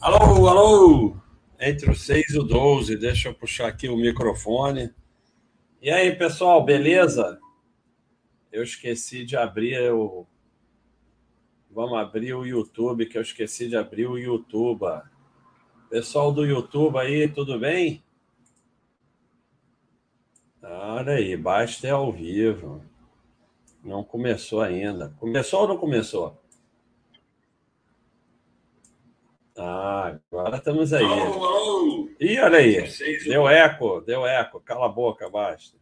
Alô, alô! Entre o 6 e o 12, deixa eu puxar aqui o microfone. E aí, pessoal, beleza? Eu esqueci de abrir o. Vamos abrir o YouTube, que eu esqueci de abrir o YouTube. Pessoal do YouTube aí, tudo bem? Olha aí, basta é ao vivo. Não começou ainda. Começou ou não começou? Ah, agora estamos aí. Alô. Ih, olha aí. Deu eco, deu eco. Cala a boca, basta.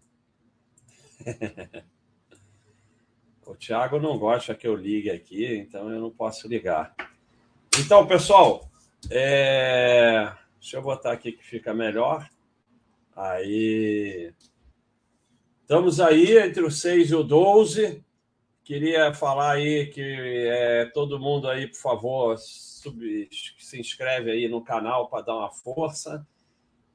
o Thiago não gosta que eu ligue aqui, então eu não posso ligar. Então, pessoal, é... deixa eu botar aqui que fica melhor. Aí. Estamos aí entre o 6 e o 12. Queria falar aí que é, todo mundo aí, por favor, sub, se inscreve aí no canal para dar uma força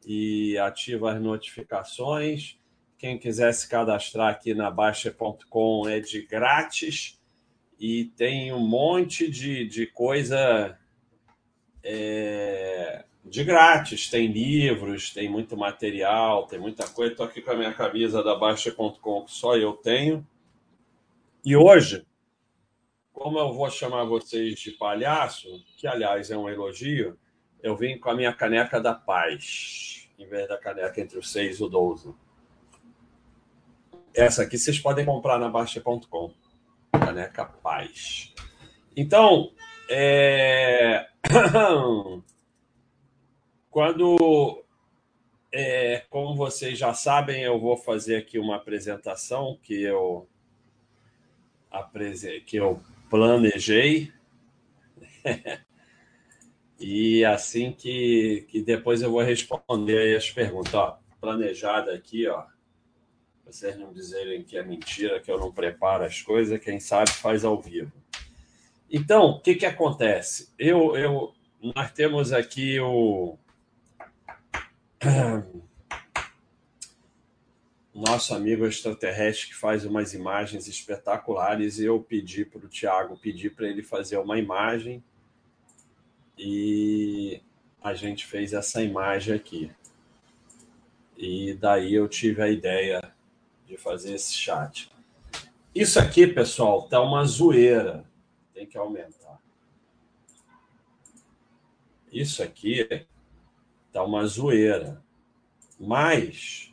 e ativa as notificações. Quem quiser se cadastrar aqui na Baixa.com é de grátis e tem um monte de, de coisa é, de grátis. Tem livros, tem muito material, tem muita coisa. Estou aqui com a minha camisa da Baixa.com que só eu tenho. E hoje como eu vou chamar vocês de palhaço, que aliás é um elogio, eu vim com a minha caneca da paz, em vez da caneca entre o 6 e o 12. Essa aqui vocês podem comprar na Baixa.com. Caneca Paz. Então, é... quando, é, como vocês já sabem, eu vou fazer aqui uma apresentação que eu, que eu planejei. e assim que, que depois eu vou responder as perguntas. Ó, planejada aqui, ó. Vocês não dizerem que é mentira, que eu não preparo as coisas, quem sabe faz ao vivo. Então, o que, que acontece? Eu, eu, nós temos aqui o nosso amigo extraterrestre que faz umas imagens espetaculares e eu pedi para o Tiago pedir para ele fazer uma imagem e a gente fez essa imagem aqui. E daí eu tive a ideia de fazer esse chat. Isso aqui, pessoal, tá uma zoeira. Tem que aumentar. Isso aqui tá uma zoeira. Mas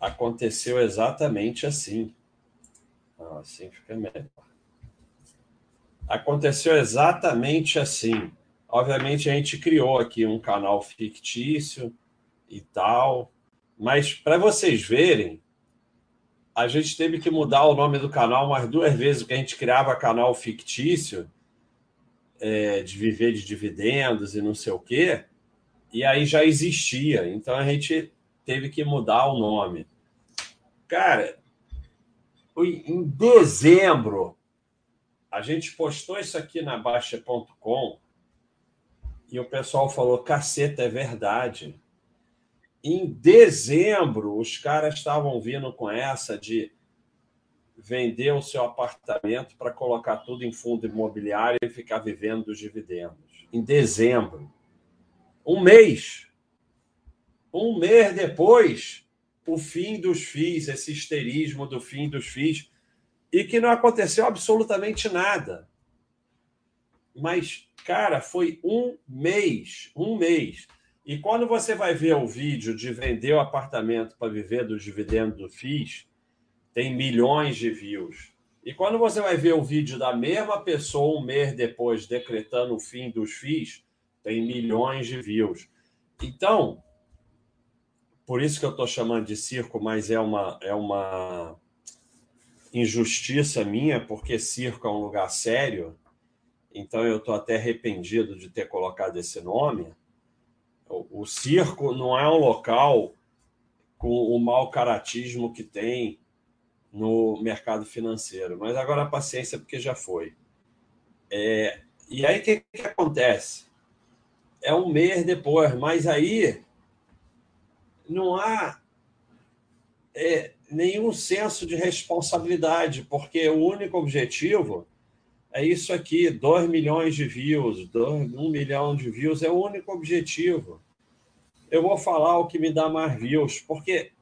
aconteceu exatamente assim. Assim fica melhor. Aconteceu exatamente assim. Obviamente, a gente criou aqui um canal fictício e tal, mas para vocês verem, a gente teve que mudar o nome do canal mais duas vezes, porque a gente criava canal fictício é, de viver de dividendos e não sei o quê, e aí já existia. Então a gente teve que mudar o nome. Cara, em dezembro, a gente postou isso aqui na Baixa.com e o pessoal falou: caceta, é verdade. Em dezembro, os caras estavam vindo com essa de vender o seu apartamento para colocar tudo em fundo imobiliário e ficar vivendo dos dividendos. Em dezembro. Um mês um mês depois, o fim dos FIIs, esse histerismo do fim dos FIIs, e que não aconteceu absolutamente nada. Mas, cara, foi um mês, um mês. E quando você vai ver o vídeo de vender o apartamento para viver dos dividendos do FIIs, tem milhões de views. E quando você vai ver o vídeo da mesma pessoa um mês depois decretando o fim dos FIIs, tem milhões de views. Então, por isso que eu estou chamando de circo, mas é uma, é uma injustiça minha, porque circo é um lugar sério, então eu estou até arrependido de ter colocado esse nome. O, o circo não é um local com o mau caratismo que tem no mercado financeiro, mas agora paciência, porque já foi. É, e aí o que, que acontece? É um mês depois, mas aí não há é, nenhum senso de responsabilidade, porque o único objetivo É isso aqui, 2 milhões de views, 1 milhão de views é o único objetivo. Eu vou falar o que me dá mais views, porque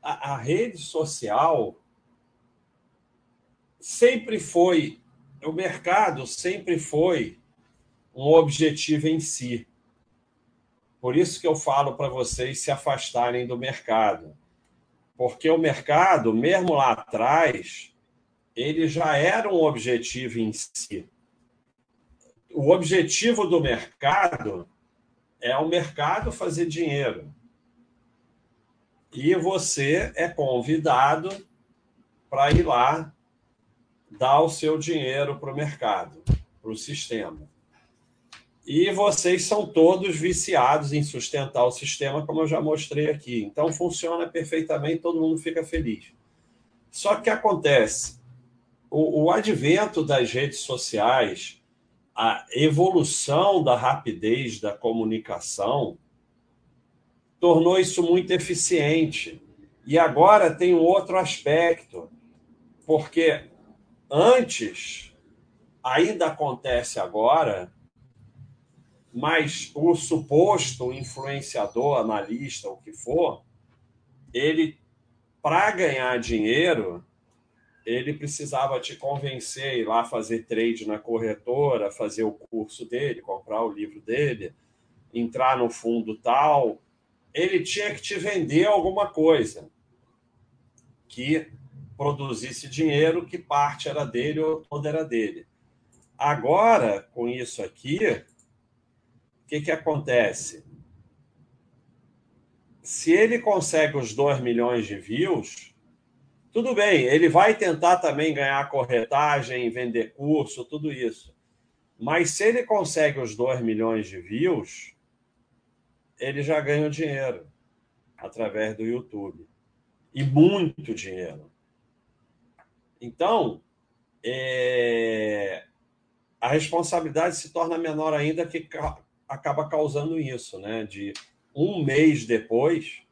a, a rede social sempre foi, o mercado sempre foi um objetivo em si. Por isso que eu falo para vocês se afastarem do mercado. Porque o mercado, mesmo lá atrás, ele já era um objetivo em si. O objetivo do mercado é o mercado fazer dinheiro. E você é convidado para ir lá dar o seu dinheiro para o mercado, para o sistema. E vocês são todos viciados em sustentar o sistema, como eu já mostrei aqui. Então funciona perfeitamente, todo mundo fica feliz. Só que acontece, o, o advento das redes sociais, a evolução da rapidez da comunicação, tornou isso muito eficiente. E agora tem um outro aspecto, porque antes, ainda acontece agora, mas o suposto influenciador, analista, o que for, ele, para ganhar dinheiro, ele precisava te convencer ir lá fazer trade na corretora, fazer o curso dele, comprar o livro dele, entrar no fundo tal. Ele tinha que te vender alguma coisa que produzisse dinheiro, que parte era dele ou toda era dele. Agora, com isso aqui, que, que acontece? Se ele consegue os 2 milhões de views, tudo bem, ele vai tentar também ganhar corretagem, vender curso, tudo isso. Mas se ele consegue os 2 milhões de views, ele já ganha o dinheiro através do YouTube. E muito dinheiro. Então, é... a responsabilidade se torna menor ainda que acaba causando isso, né? De um mês depois,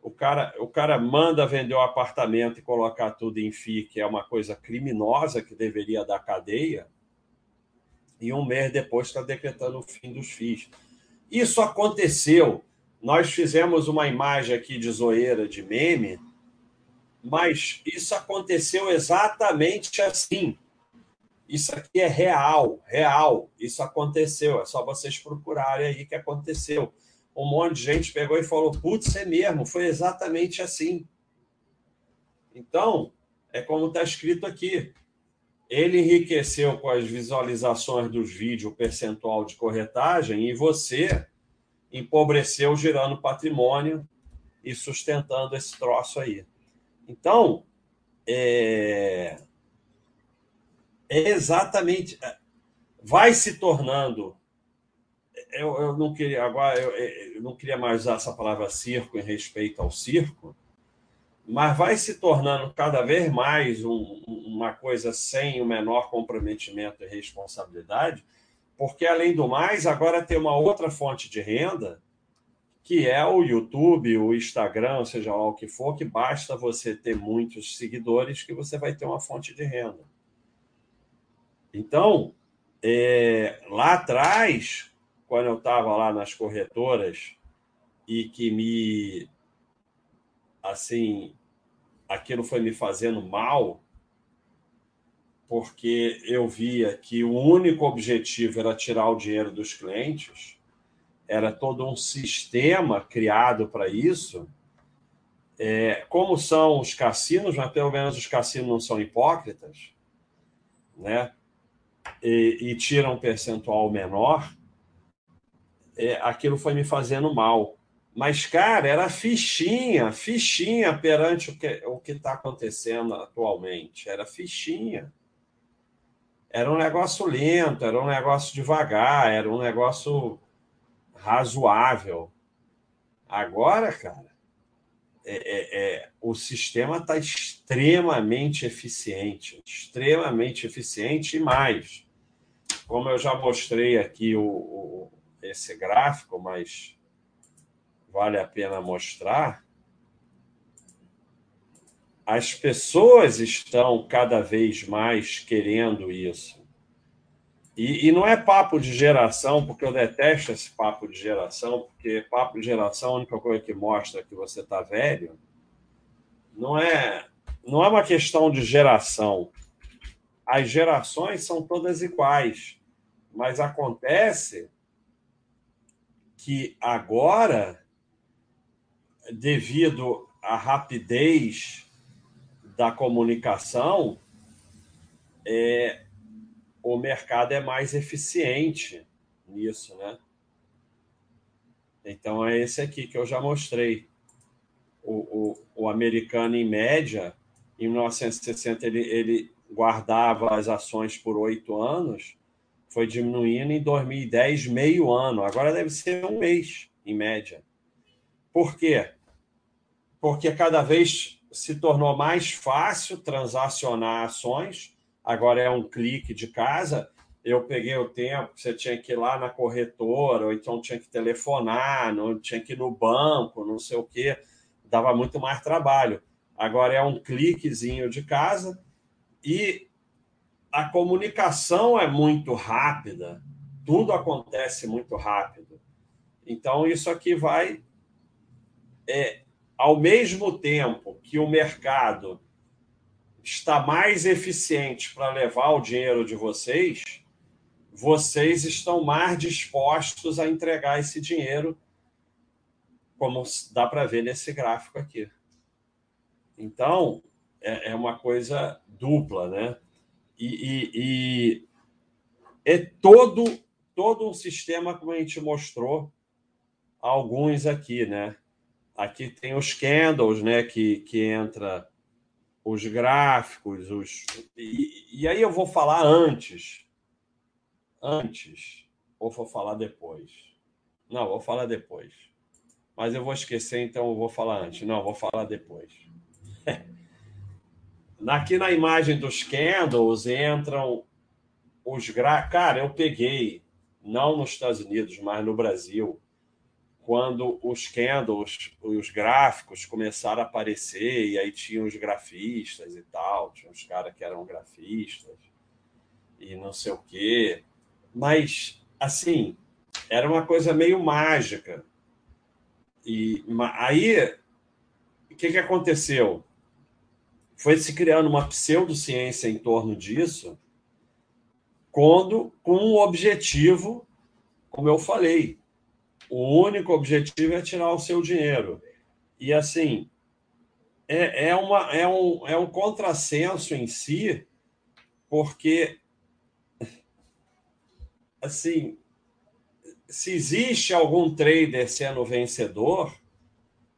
o cara, o cara manda vender o apartamento e colocar tudo em FII, que é uma coisa criminosa que deveria dar cadeia, e um mês depois está decretando o fim dos FIIs. Isso aconteceu. Nós fizemos uma imagem aqui de zoeira de meme, mas isso aconteceu exatamente assim. Isso aqui é real, real. Isso aconteceu. É só vocês procurarem aí que aconteceu. Um monte de gente pegou e falou: putz, é mesmo, foi exatamente assim. Então, é como está escrito aqui. Ele enriqueceu com as visualizações dos vídeos o percentual de corretagem e você empobreceu gerando patrimônio e sustentando esse troço aí. Então, é, exatamente. É, vai se tornando. Eu, eu não queria agora eu, eu, não queria mais usar essa palavra circo em respeito ao circo, mas vai se tornando cada vez mais um, uma coisa sem o menor comprometimento e responsabilidade, porque além do mais agora tem uma outra fonte de renda que é o YouTube, o Instagram, seja lá o que for, que basta você ter muitos seguidores que você vai ter uma fonte de renda. Então, é, lá atrás, quando eu estava lá nas corretoras e que me. Assim, aquilo foi me fazendo mal, porque eu via que o único objetivo era tirar o dinheiro dos clientes, era todo um sistema criado para isso. É, como são os cassinos, mas pelo menos os cassinos não são hipócritas, né? E, e tira um percentual menor, é, aquilo foi me fazendo mal. Mas, cara, era fichinha, fichinha perante o que o está acontecendo atualmente. Era fichinha. Era um negócio lento, era um negócio devagar, era um negócio razoável. Agora, cara, é, é, é, o sistema está extremamente eficiente, extremamente eficiente e mais. Como eu já mostrei aqui o, o, esse gráfico, mas vale a pena mostrar. as pessoas estão cada vez mais querendo isso. E, e, não é papo de geração, porque eu detesto esse papo de geração, porque papo de geração, a única coisa que mostra que você está velho, não é, não é uma questão de geração. As gerações são todas iguais, mas acontece que agora, devido à rapidez da comunicação, é, o mercado é mais eficiente nisso, né? Então é esse aqui que eu já mostrei. O, o, o americano, em média, em 1960, ele, ele guardava as ações por oito anos, foi diminuindo em 2010, meio ano. Agora deve ser um mês, em média. Por quê? Porque cada vez se tornou mais fácil transacionar ações agora é um clique de casa. Eu peguei o tempo que você tinha que ir lá na corretora, ou então tinha que telefonar, não tinha que ir no banco, não sei o quê. Dava muito mais trabalho. Agora é um cliquezinho de casa e a comunicação é muito rápida, tudo acontece muito rápido. Então, isso aqui vai. É, ao mesmo tempo que o mercado está mais eficiente para levar o dinheiro de vocês, vocês estão mais dispostos a entregar esse dinheiro, como dá para ver nesse gráfico aqui. Então, é, é uma coisa dupla, né? E, e, e, é todo, todo um sistema, como a gente mostrou alguns aqui, né? Aqui tem os candles, né? Que, que entra os gráficos, os. E, e, aí eu vou falar antes. Antes. Ou vou falar depois? Não, vou falar depois. Mas eu vou esquecer, então eu vou falar antes. Não, vou falar depois. Aqui na imagem dos candles entram os gráficos. Cara, eu peguei, não nos Estados Unidos, mas no Brasil, quando os candles, os gráficos começaram a aparecer, e aí tinha os grafistas e tal, tinha uns caras que eram grafistas e não sei o quê. Mas, assim, era uma coisa meio mágica. E aí, o que, que aconteceu? Foi se criando uma pseudociência em torno disso, quando, com um objetivo, como eu falei, o único objetivo é tirar o seu dinheiro. E assim, é, é, uma, é, um, é um contrassenso em si, porque assim, se existe algum trader sendo vencedor,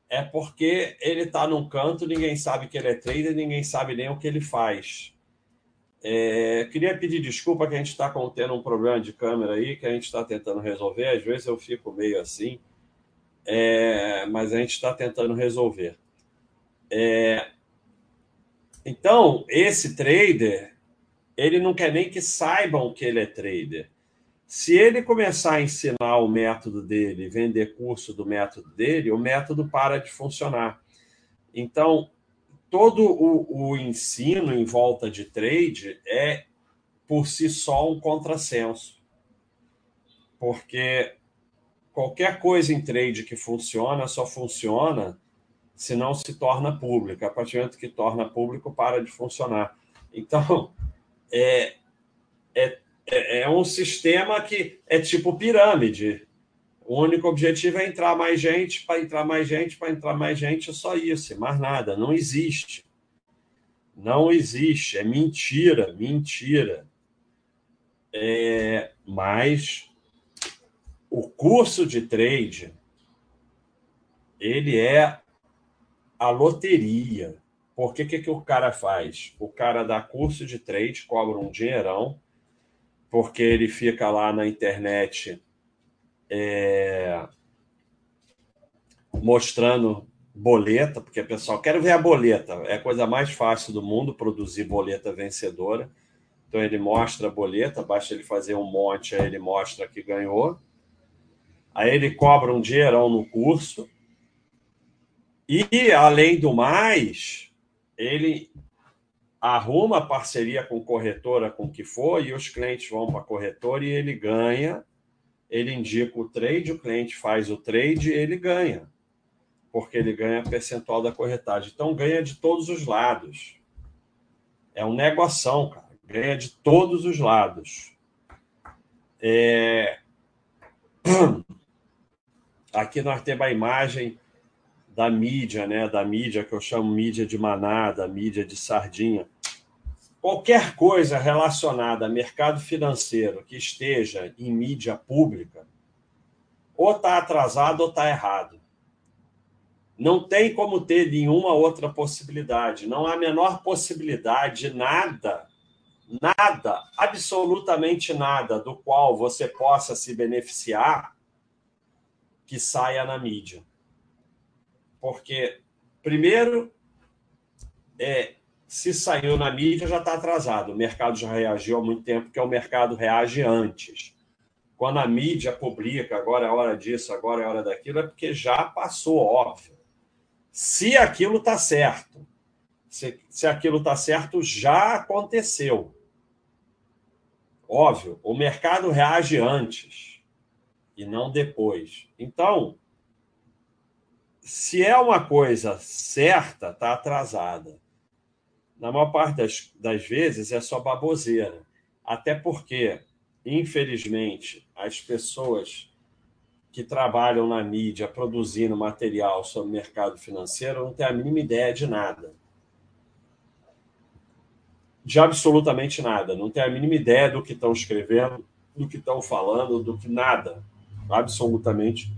é porque ele está num canto, ninguém sabe que ele é trader, ninguém sabe nem o que ele faz. É, queria pedir desculpa que a gente está tendo um problema de câmera aí, que a gente está tentando resolver. Às vezes eu fico meio assim, é, mas a gente está tentando resolver. É, então, esse trader, ele não quer nem que saibam que ele é trader. Se ele começar a ensinar o método dele, vender curso do método dele, o método para de funcionar. Então, todo o, o ensino em volta de trade é, por si só, um contrassenso. Porque qualquer coisa em trade que funciona só funciona se não se torna pública. A partir do momento que torna público, para de funcionar. Então, é, é, é um sistema que é tipo pirâmide. O único objetivo é entrar mais gente, para entrar mais gente, para entrar mais gente, é só isso, mais nada. Não existe. Não existe. É mentira, mentira. É, mas o curso de trade, ele é a loteria. Porque o que, que o cara faz? O cara dá curso de trade, cobra um dinheirão, porque ele fica lá na internet é, mostrando boleta, porque o pessoal quer ver a boleta, é a coisa mais fácil do mundo produzir boleta vencedora. Então ele mostra a boleta, basta ele fazer um monte, aí ele mostra que ganhou. Aí ele cobra um dinheirão no curso. E, além do mais, ele arruma parceria com corretora, com o que for, e os clientes vão para a corretora e ele ganha. Ele indica o trade, o cliente faz o trade ele ganha. Porque ele ganha percentual da corretagem. Então ganha de todos os lados. É um negoção, cara. Ganha de todos os lados. É... Aqui nós temos a imagem da mídia, né? Da mídia que eu chamo mídia de manada, mídia de sardinha. Qualquer coisa relacionada a mercado financeiro que esteja em mídia pública, ou está atrasado ou está errado. Não tem como ter nenhuma outra possibilidade. Não há a menor possibilidade, nada, nada, absolutamente nada do qual você possa se beneficiar que saia na mídia. Porque, primeiro, é, se saiu na mídia, já está atrasado. O mercado já reagiu há muito tempo, porque o mercado reage antes. Quando a mídia publica, agora é hora disso, agora é hora daquilo, é porque já passou, óbvio. Se aquilo está certo, se, se aquilo está certo, já aconteceu. Óbvio, o mercado reage antes e não depois. Então, se é uma coisa certa, está atrasada. Na maior parte das, das vezes é só baboseira. Até porque, infelizmente, as pessoas que trabalham na mídia produzindo material sobre o mercado financeiro não têm a mínima ideia de nada. De absolutamente nada. Não tem a mínima ideia do que estão escrevendo, do que estão falando, do que nada. Absolutamente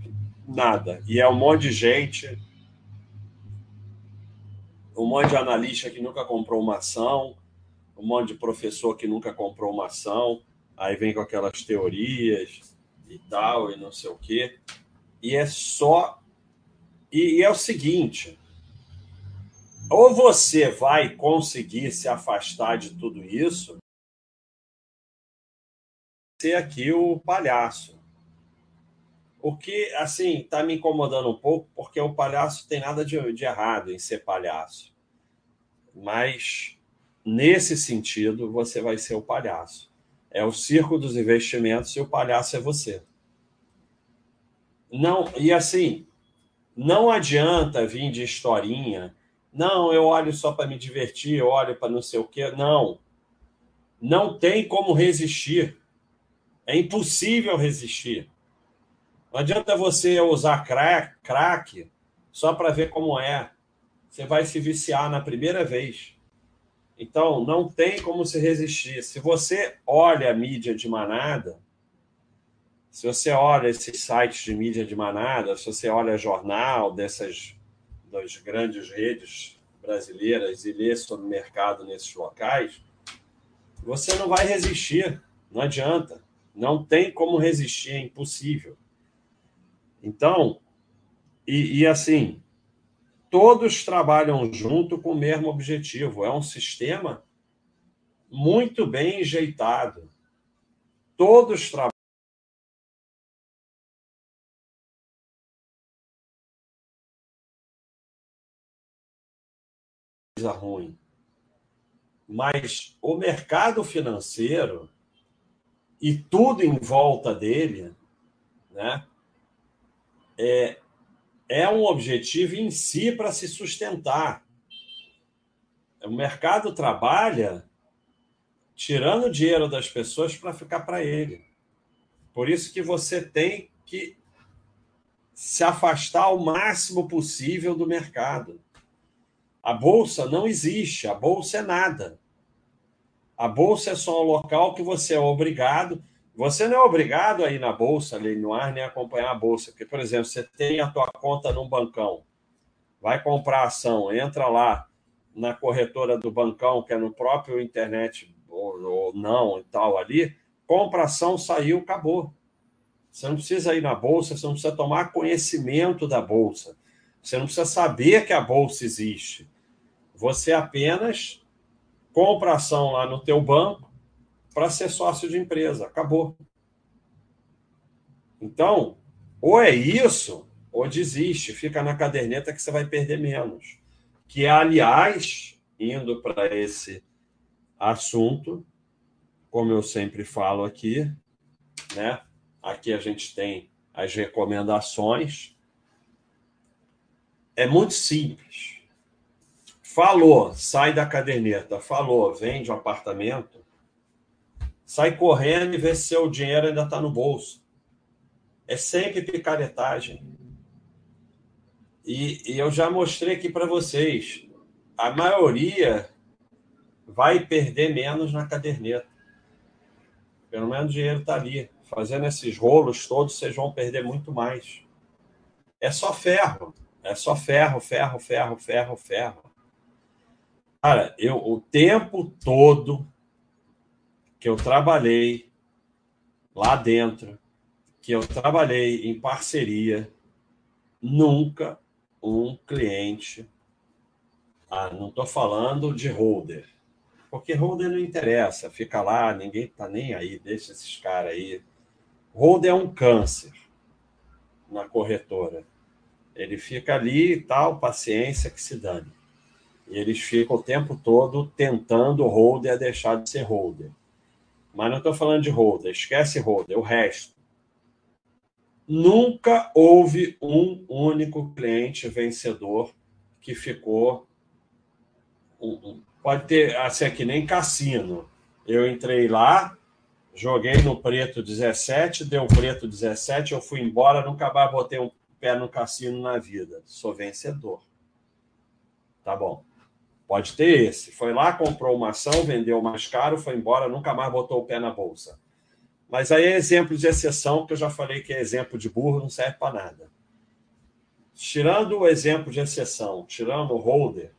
nada. E é um monte de gente, um monte de analista que nunca comprou uma ação, um monte de professor que nunca comprou uma ação, aí vem com aquelas teorias e tal, e não sei o quê. E é só. E, e é o seguinte: ou você vai conseguir se afastar de tudo isso, ser aqui o palhaço. O que, assim, está me incomodando um pouco, porque o palhaço tem nada de, de errado em ser palhaço. Mas, nesse sentido, você vai ser o palhaço. É o circo dos investimentos e o palhaço é você. Não, e assim, não adianta vir de historinha. Não, eu olho só para me divertir, eu olho para não sei o quê. Não. Não tem como resistir. É impossível resistir. Não adianta você usar crack, crack só para ver como é. Você vai se viciar na primeira vez. Então, não tem como se resistir. Se você olha a mídia de manada, se você olha esses sites de mídia de manada, se você olha jornal dessas das grandes redes brasileiras e lê sobre o mercado nesses locais, você não vai resistir. Não adianta. Não tem como resistir, é impossível. Então, e, e assim, todos trabalham junto com o mesmo objetivo. É um sistema muito bem enjeitado. Todos trabalham. ruim. Mas o mercado financeiro e tudo em volta dele, né? É, é um objetivo em si para se sustentar. O mercado trabalha tirando dinheiro das pessoas para ficar para ele. Por isso que você tem que se afastar o máximo possível do mercado. A bolsa não existe, a bolsa é nada. A bolsa é só um local que você é obrigado você não é obrigado a ir na bolsa, ali no ar, nem acompanhar a bolsa. Porque, por exemplo, você tem a tua conta num bancão, vai comprar ação, entra lá na corretora do bancão, que é no próprio internet ou, ou não e tal ali, compra ação, saiu, acabou. Você não precisa ir na bolsa, você não precisa tomar conhecimento da bolsa. Você não precisa saber que a bolsa existe. Você apenas compra ação lá no teu banco, para ser sócio de empresa. Acabou. Então, ou é isso, ou desiste, fica na caderneta que você vai perder menos. Que é, aliás, indo para esse assunto, como eu sempre falo aqui, né? Aqui a gente tem as recomendações. É muito simples. Falou, sai da caderneta. Falou, vende um apartamento. Sai correndo e vê se seu dinheiro ainda está no bolso. É sempre picaretagem. E, e eu já mostrei aqui para vocês. A maioria vai perder menos na caderneta. Pelo menos o dinheiro está ali fazendo esses rolos todos, vocês vão perder muito mais. É só ferro. É só ferro, ferro, ferro, ferro, ferro. Cara, eu o tempo todo que eu trabalhei lá dentro, que eu trabalhei em parceria, nunca um cliente. Ah, não estou falando de holder, porque holder não interessa, fica lá, ninguém tá nem aí, deixa esses caras aí Hold é um câncer na corretora. Ele fica ali e tal, paciência que se dane. E eles ficam o tempo todo tentando o holder deixar de ser holder. Mas não estou falando de holder, esquece holder, o resto. Nunca houve um único cliente vencedor que ficou. Pode ter, assim, que nem cassino. Eu entrei lá, Joguei no preto 17, deu preto 17, eu fui embora, nunca mais botei um pé no cassino na vida. Sou vencedor. Tá bom. Pode ter esse. Foi lá, comprou uma ação, vendeu mais caro, foi embora, nunca mais botou o pé na bolsa. Mas aí é exemplo de exceção, que eu já falei que é exemplo de burro, não serve para nada. Tirando o exemplo de exceção, tirando o holder,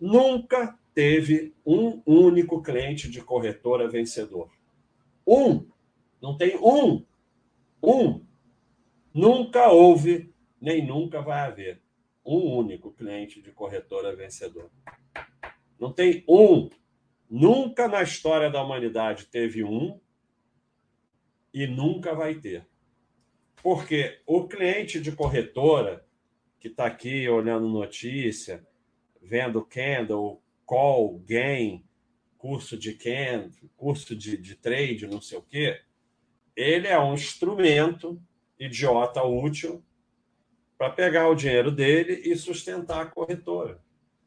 nunca teve um único cliente de corretora vencedor. Um. Não tem um. Um. Nunca houve, nem nunca vai haver um único cliente de corretora vencedor. Não tem um. Nunca na história da humanidade teve um e nunca vai ter. Porque o cliente de corretora que está aqui olhando notícia, vendo candle, call, gain, curso de Ken, curso de, de trade, não sei o quê, ele é um instrumento idiota útil para pegar o dinheiro dele e sustentar a corretora.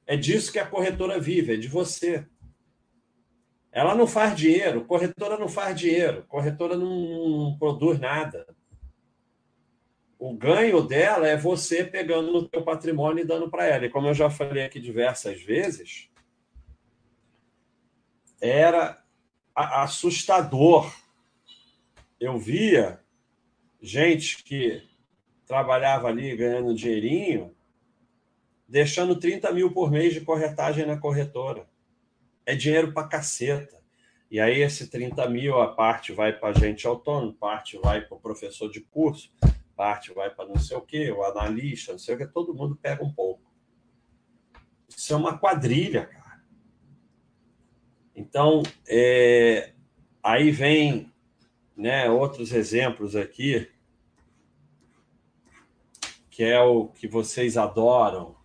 É disso que a corretora vive, é de você. Ela não faz dinheiro, corretora não faz dinheiro, corretora não, não produz nada. O ganho dela é você pegando no teu patrimônio e dando para ela. E como eu já falei aqui diversas vezes, era assustador. Eu via gente que trabalhava ali ganhando dinheirinho, deixando 30 mil por mês de corretagem na corretora. É dinheiro para caceta. E aí, esse 30 mil, a parte vai para gente autônomo, parte vai para o professor de curso, parte vai para não sei o quê, o analista, não sei o que, todo mundo pega um pouco. Isso é uma quadrilha, cara. Então, é, aí vem né, outros exemplos aqui, que é o que vocês adoram,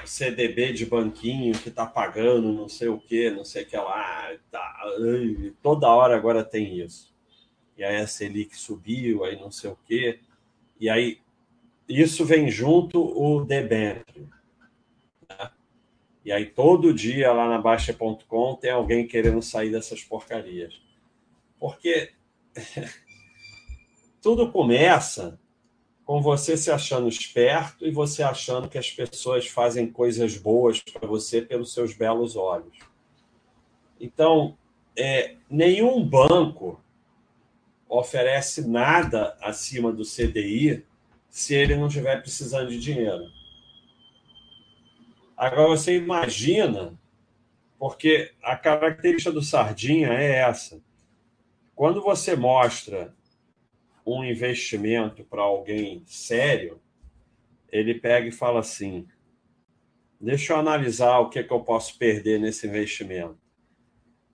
o CDB de banquinho que está pagando não sei o que, não sei o que lá, tá, toda hora agora tem isso. E aí a Selic subiu, aí não sei o que, e aí isso vem junto o debênture. E aí todo dia lá na Baixa.com tem alguém querendo sair dessas porcarias. Porque tudo começa com você se achando esperto e você achando que as pessoas fazem coisas boas para você pelos seus belos olhos. Então, é, nenhum banco oferece nada acima do CDI se ele não estiver precisando de dinheiro. Agora você imagina, porque a característica do sardinha é essa. Quando você mostra um investimento para alguém sério, ele pega e fala assim: deixa eu analisar o que, é que eu posso perder nesse investimento.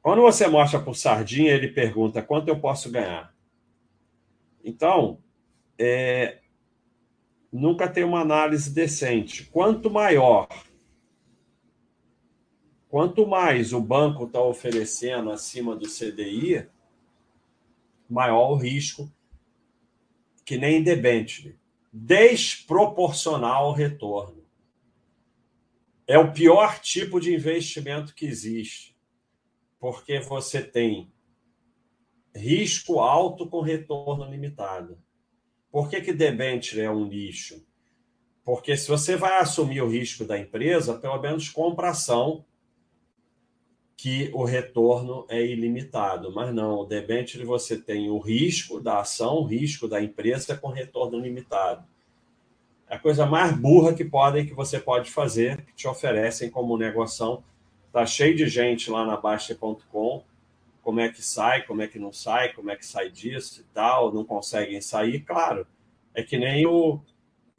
Quando você mostra para o Sardinha, ele pergunta quanto eu posso ganhar. Então, é, nunca tem uma análise decente. Quanto maior quanto mais o banco está oferecendo acima do CDI, maior o risco, que nem debênture, desproporcional ao retorno. É o pior tipo de investimento que existe, porque você tem risco alto com retorno limitado. Por que, que debênture é um lixo? Porque se você vai assumir o risco da empresa, pelo menos compra ação que o retorno é ilimitado. Mas não, o debênture você tem o risco da ação, o risco da empresa com retorno limitado. É a coisa mais burra que podem que você pode fazer, que te oferecem como negociação. Tá cheio de gente lá na Baixa.com, como é que sai, como é que não sai, como é que sai disso e tal, não conseguem sair, claro. É que nem o,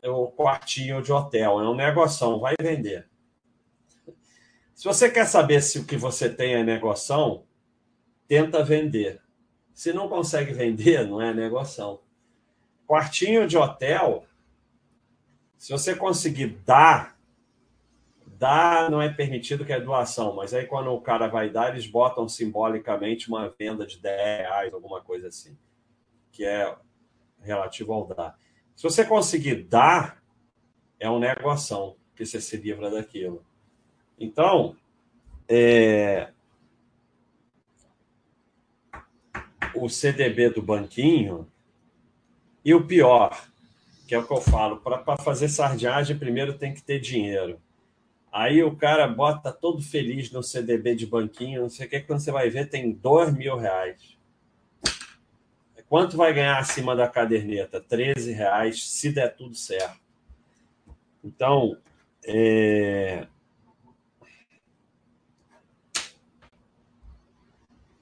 o quartinho de hotel, é um negociação, vai vender. Se você quer saber se o que você tem é negociação, tenta vender. Se não consegue vender, não é negociação. Quartinho de hotel, se você conseguir dar, dar não é permitido que é doação, mas aí quando o cara vai dar, eles botam simbolicamente uma venda de 10 reais, alguma coisa assim, que é relativo ao dar. Se você conseguir dar, é uma negociação, que você se livra daquilo. Então, é, o CDB do banquinho, e o pior, que é o que eu falo, para fazer sardinhagem, primeiro tem que ter dinheiro. Aí o cara bota todo feliz no CDB de banquinho, não sei o que, quando você vai ver, tem dois mil reais. Quanto vai ganhar acima da caderneta? 13 reais, se der tudo certo. Então, é,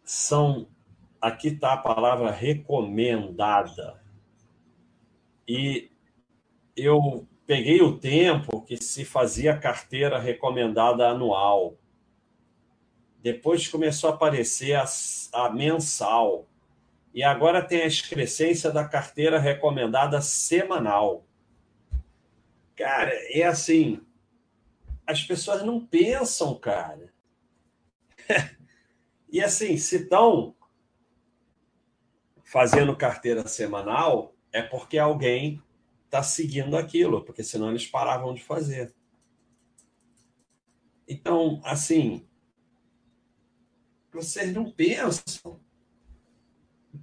são. Aqui está a palavra recomendada. E eu peguei o tempo que se fazia carteira recomendada anual. Depois começou a aparecer a, a mensal. E agora tem a excrescência da carteira recomendada semanal. Cara, é assim. As pessoas não pensam, cara. E assim, se estão fazendo carteira semanal, é porque alguém está seguindo aquilo, porque senão eles paravam de fazer. Então, assim, vocês não pensam.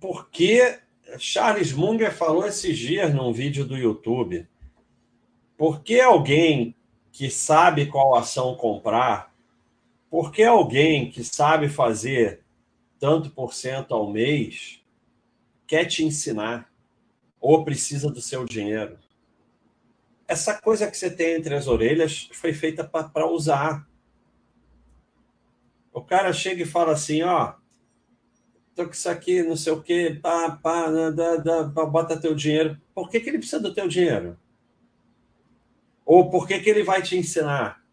Porque Charles Munger falou esses dias num vídeo do YouTube. Por que alguém que sabe qual ação comprar por que alguém que sabe fazer tanto por cento ao mês quer te ensinar ou precisa do seu dinheiro? Essa coisa que você tem entre as orelhas foi feita para usar. O cara chega e fala assim, ó, tô com isso aqui, não sei o quê, pá, pá, da, da, bota teu dinheiro. Por que, que ele precisa do teu dinheiro? Ou por que, que ele vai te ensinar?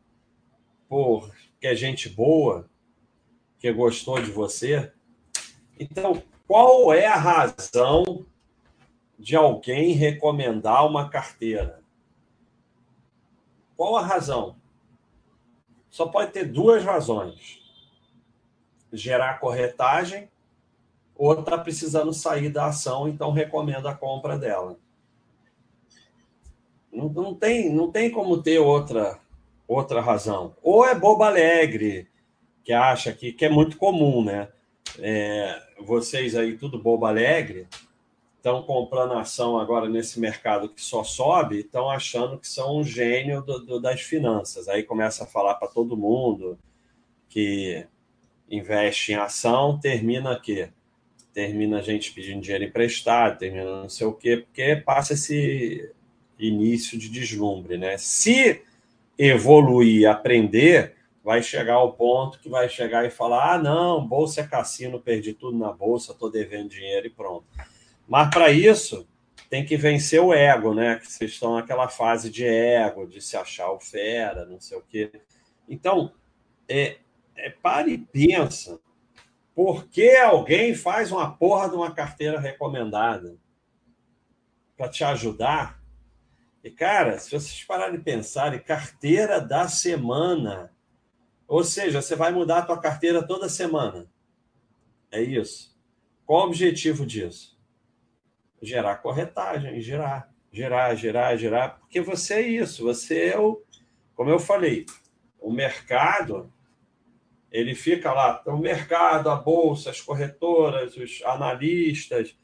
Por que é gente boa, que gostou de você. Então, qual é a razão de alguém recomendar uma carteira? Qual a razão? Só pode ter duas razões: gerar corretagem ou está precisando sair da ação, então recomenda a compra dela. Não, não, tem, não tem como ter outra outra razão. Ou é boba alegre, que acha que, que é muito comum, né? É, vocês aí, tudo boba alegre, estão comprando ação agora nesse mercado que só sobe, estão achando que são um gênio do, do, das finanças. Aí começa a falar para todo mundo que investe em ação, termina quê? Termina a gente pedindo dinheiro emprestado, termina não sei o quê, porque passa esse início de deslumbre, né? Se evoluir, aprender, vai chegar ao ponto que vai chegar e falar: ah, não, bolsa é cassino, perdi tudo na bolsa, estou devendo dinheiro e pronto. Mas para isso tem que vencer o ego, né? Que vocês estão naquela fase de ego, de se achar o fera, não sei o quê. Então, é, é pare e pensa. Por que alguém faz uma porra de uma carteira recomendada? Para te ajudar? E, cara, se vocês pararem de pensar, carteira da semana. Ou seja, você vai mudar a tua carteira toda semana. É isso. Qual o objetivo disso? Gerar corretagem, gerar, gerar, gerar, gerar, porque você é isso, você é o, como eu falei, o mercado, ele fica lá, o mercado, a bolsa, as corretoras, os analistas,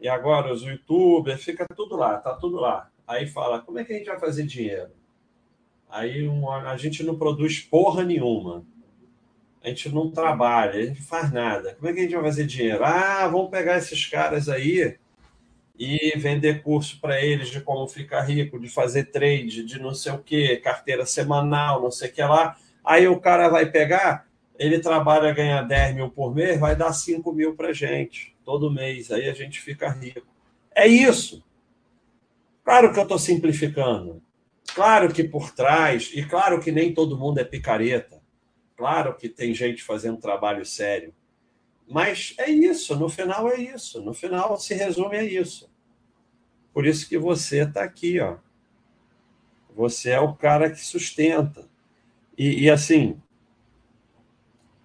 e agora os youtubers, fica tudo lá, tá tudo lá. Aí fala, como é que a gente vai fazer dinheiro? Aí a gente não produz porra nenhuma. A gente não trabalha, a gente não faz nada. Como é que a gente vai fazer dinheiro? Ah, vamos pegar esses caras aí e vender curso para eles de como ficar rico, de fazer trade, de não sei o que, carteira semanal, não sei o que lá. Aí o cara vai pegar, ele trabalha, ganha 10 mil por mês, vai dar 5 mil para gente todo mês. Aí a gente fica rico. É isso. Claro que eu estou simplificando. Claro que por trás, e claro que nem todo mundo é picareta. Claro que tem gente fazendo trabalho sério. Mas é isso, no final é isso. No final se resume a isso. Por isso que você está aqui, ó. Você é o cara que sustenta. E, e, assim,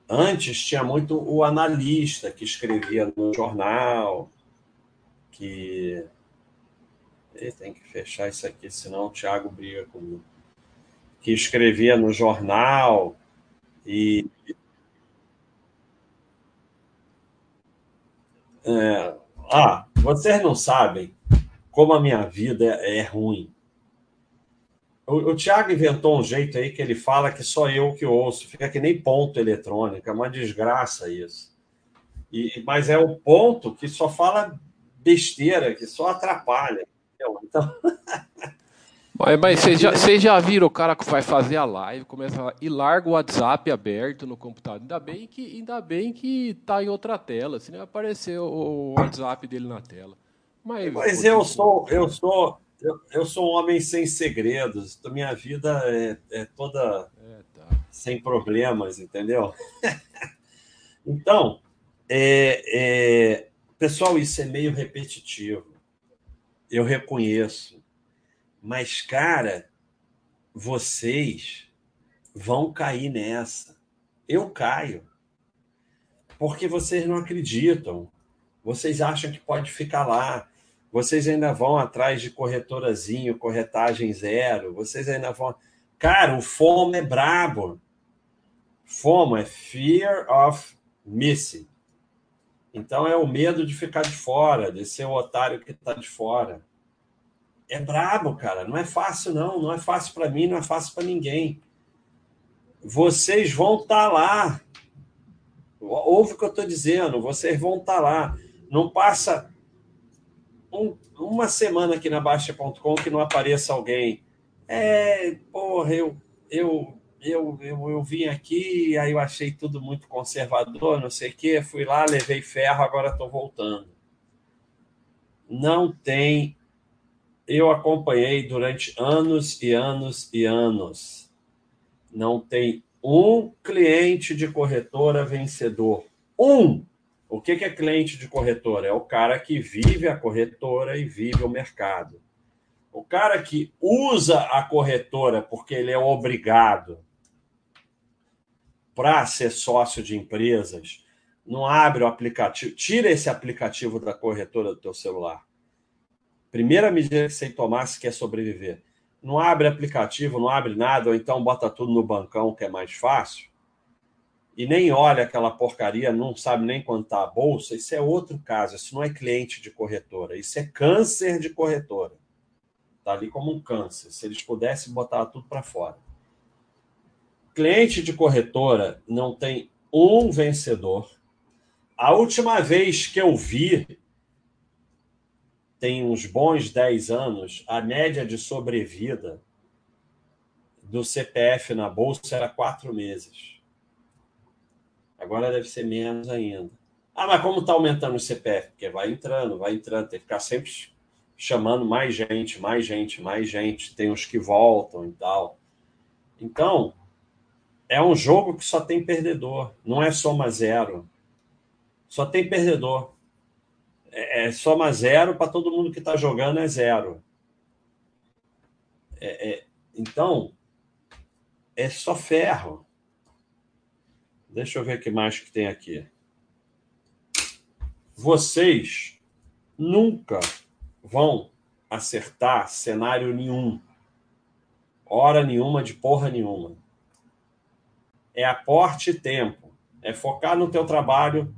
antes tinha muito o analista que escrevia no jornal, que tem que fechar isso aqui, senão o Thiago briga comigo. Que escrevia no jornal e. É, ah, vocês não sabem como a minha vida é, ruim. O, o Tiago inventou um jeito aí que ele fala que só eu que ouço, fica que nem ponto eletrônico, é uma desgraça isso. E, mas é o ponto que só fala besteira, que só atrapalha. Então. Mas, mas vocês já, vocês já viram o cara que vai fazer a live, começa e larga o WhatsApp aberto no computador. Ainda bem que ainda bem que tá em outra tela, senão aparecer o WhatsApp dele na tela. Mas, mas eu sou eu sou eu, eu, sou um homem sem segredos. Minha vida é, é toda é, tá. sem problemas, entendeu? então, é, é, pessoal, isso é meio repetitivo eu reconheço. Mas, cara, vocês vão cair nessa. Eu caio. Porque vocês não acreditam. Vocês acham que pode ficar lá. Vocês ainda vão atrás de corretorazinho, corretagem zero. Vocês ainda vão. Cara, o FOMO é brabo. FOMO é Fear of Missing. Então é o medo de ficar de fora, de ser o otário que está de fora. É brabo, cara. Não é fácil, não. Não é fácil para mim, não é fácil para ninguém. Vocês vão estar tá lá. Ouve o que eu estou dizendo. Vocês vão estar tá lá. Não passa um, uma semana aqui na Baixa.com que não apareça alguém. É, porra, eu, eu eu, eu, eu vim aqui, aí eu achei tudo muito conservador, não sei o quê, fui lá, levei ferro, agora estou voltando. Não tem. Eu acompanhei durante anos e anos e anos. Não tem um cliente de corretora vencedor. Um! O que é cliente de corretora? É o cara que vive a corretora e vive o mercado. O cara que usa a corretora porque ele é obrigado, para ser sócio de empresas, não abre o aplicativo, tira esse aplicativo da corretora do teu celular. Primeira medida que você tomar se quer sobreviver. Não abre aplicativo, não abre nada, ou então bota tudo no bancão, que é mais fácil. E nem olha aquela porcaria, não sabe nem quanto está a bolsa. Isso é outro caso. Isso não é cliente de corretora. Isso é câncer de corretora. Está ali como um câncer. Se eles pudessem botar tudo para fora. Cliente de corretora não tem um vencedor. A última vez que eu vi, tem uns bons 10 anos, a média de sobrevida do CPF na bolsa era quatro meses. Agora deve ser menos ainda. Ah, mas como está aumentando o CPF? Porque vai entrando, vai entrando, tem que ficar sempre chamando mais gente, mais gente, mais gente. Tem os que voltam e tal. Então, é um jogo que só tem perdedor, não é soma zero. Só tem perdedor. É, é soma zero para todo mundo que está jogando é zero. É, é, então, é só ferro. Deixa eu ver o que mais que tem aqui. Vocês nunca vão acertar cenário nenhum. Hora nenhuma de porra nenhuma. É aporte tempo. É focar no teu trabalho,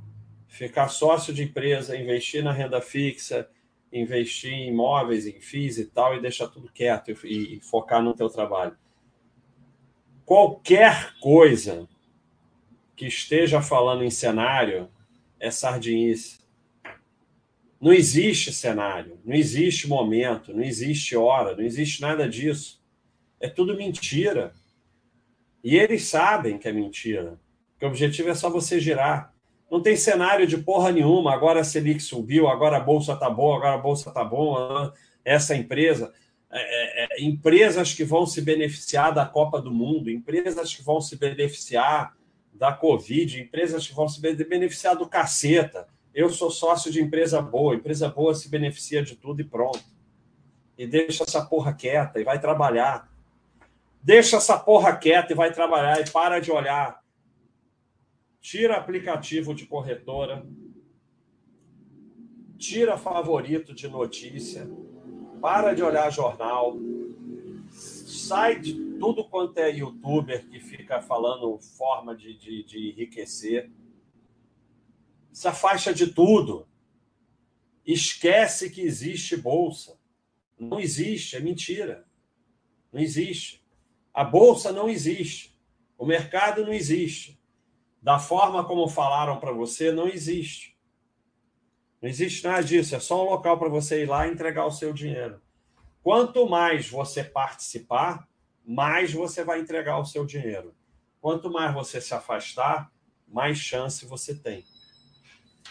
ficar sócio de empresa, investir na renda fixa, investir em imóveis, em FIIs e tal, e deixar tudo quieto e, e focar no teu trabalho. Qualquer coisa que esteja falando em cenário é sardinice. Não existe cenário, não existe momento, não existe hora, não existe nada disso. É tudo mentira. E eles sabem que é mentira. Que o objetivo é só você girar. Não tem cenário de porra nenhuma. Agora a Selic subiu, agora a bolsa tá boa, agora a bolsa tá boa. Essa empresa. É, é, é, empresas que vão se beneficiar da Copa do Mundo, empresas que vão se beneficiar da Covid, empresas que vão se beneficiar do caceta. Eu sou sócio de empresa boa, empresa boa se beneficia de tudo e pronto. E deixa essa porra quieta e vai trabalhar. Deixa essa porra quieta e vai trabalhar e para de olhar. Tira aplicativo de corretora. Tira favorito de notícia. Para de olhar jornal. Sai de tudo quanto é youtuber que fica falando forma de, de, de enriquecer se afasta de tudo. Esquece que existe bolsa. Não existe, é mentira. Não existe. A bolsa não existe. O mercado não existe. Da forma como falaram para você, não existe. Não existe nada disso. É só um local para você ir lá e entregar o seu dinheiro. Quanto mais você participar, mais você vai entregar o seu dinheiro. Quanto mais você se afastar, mais chance você tem.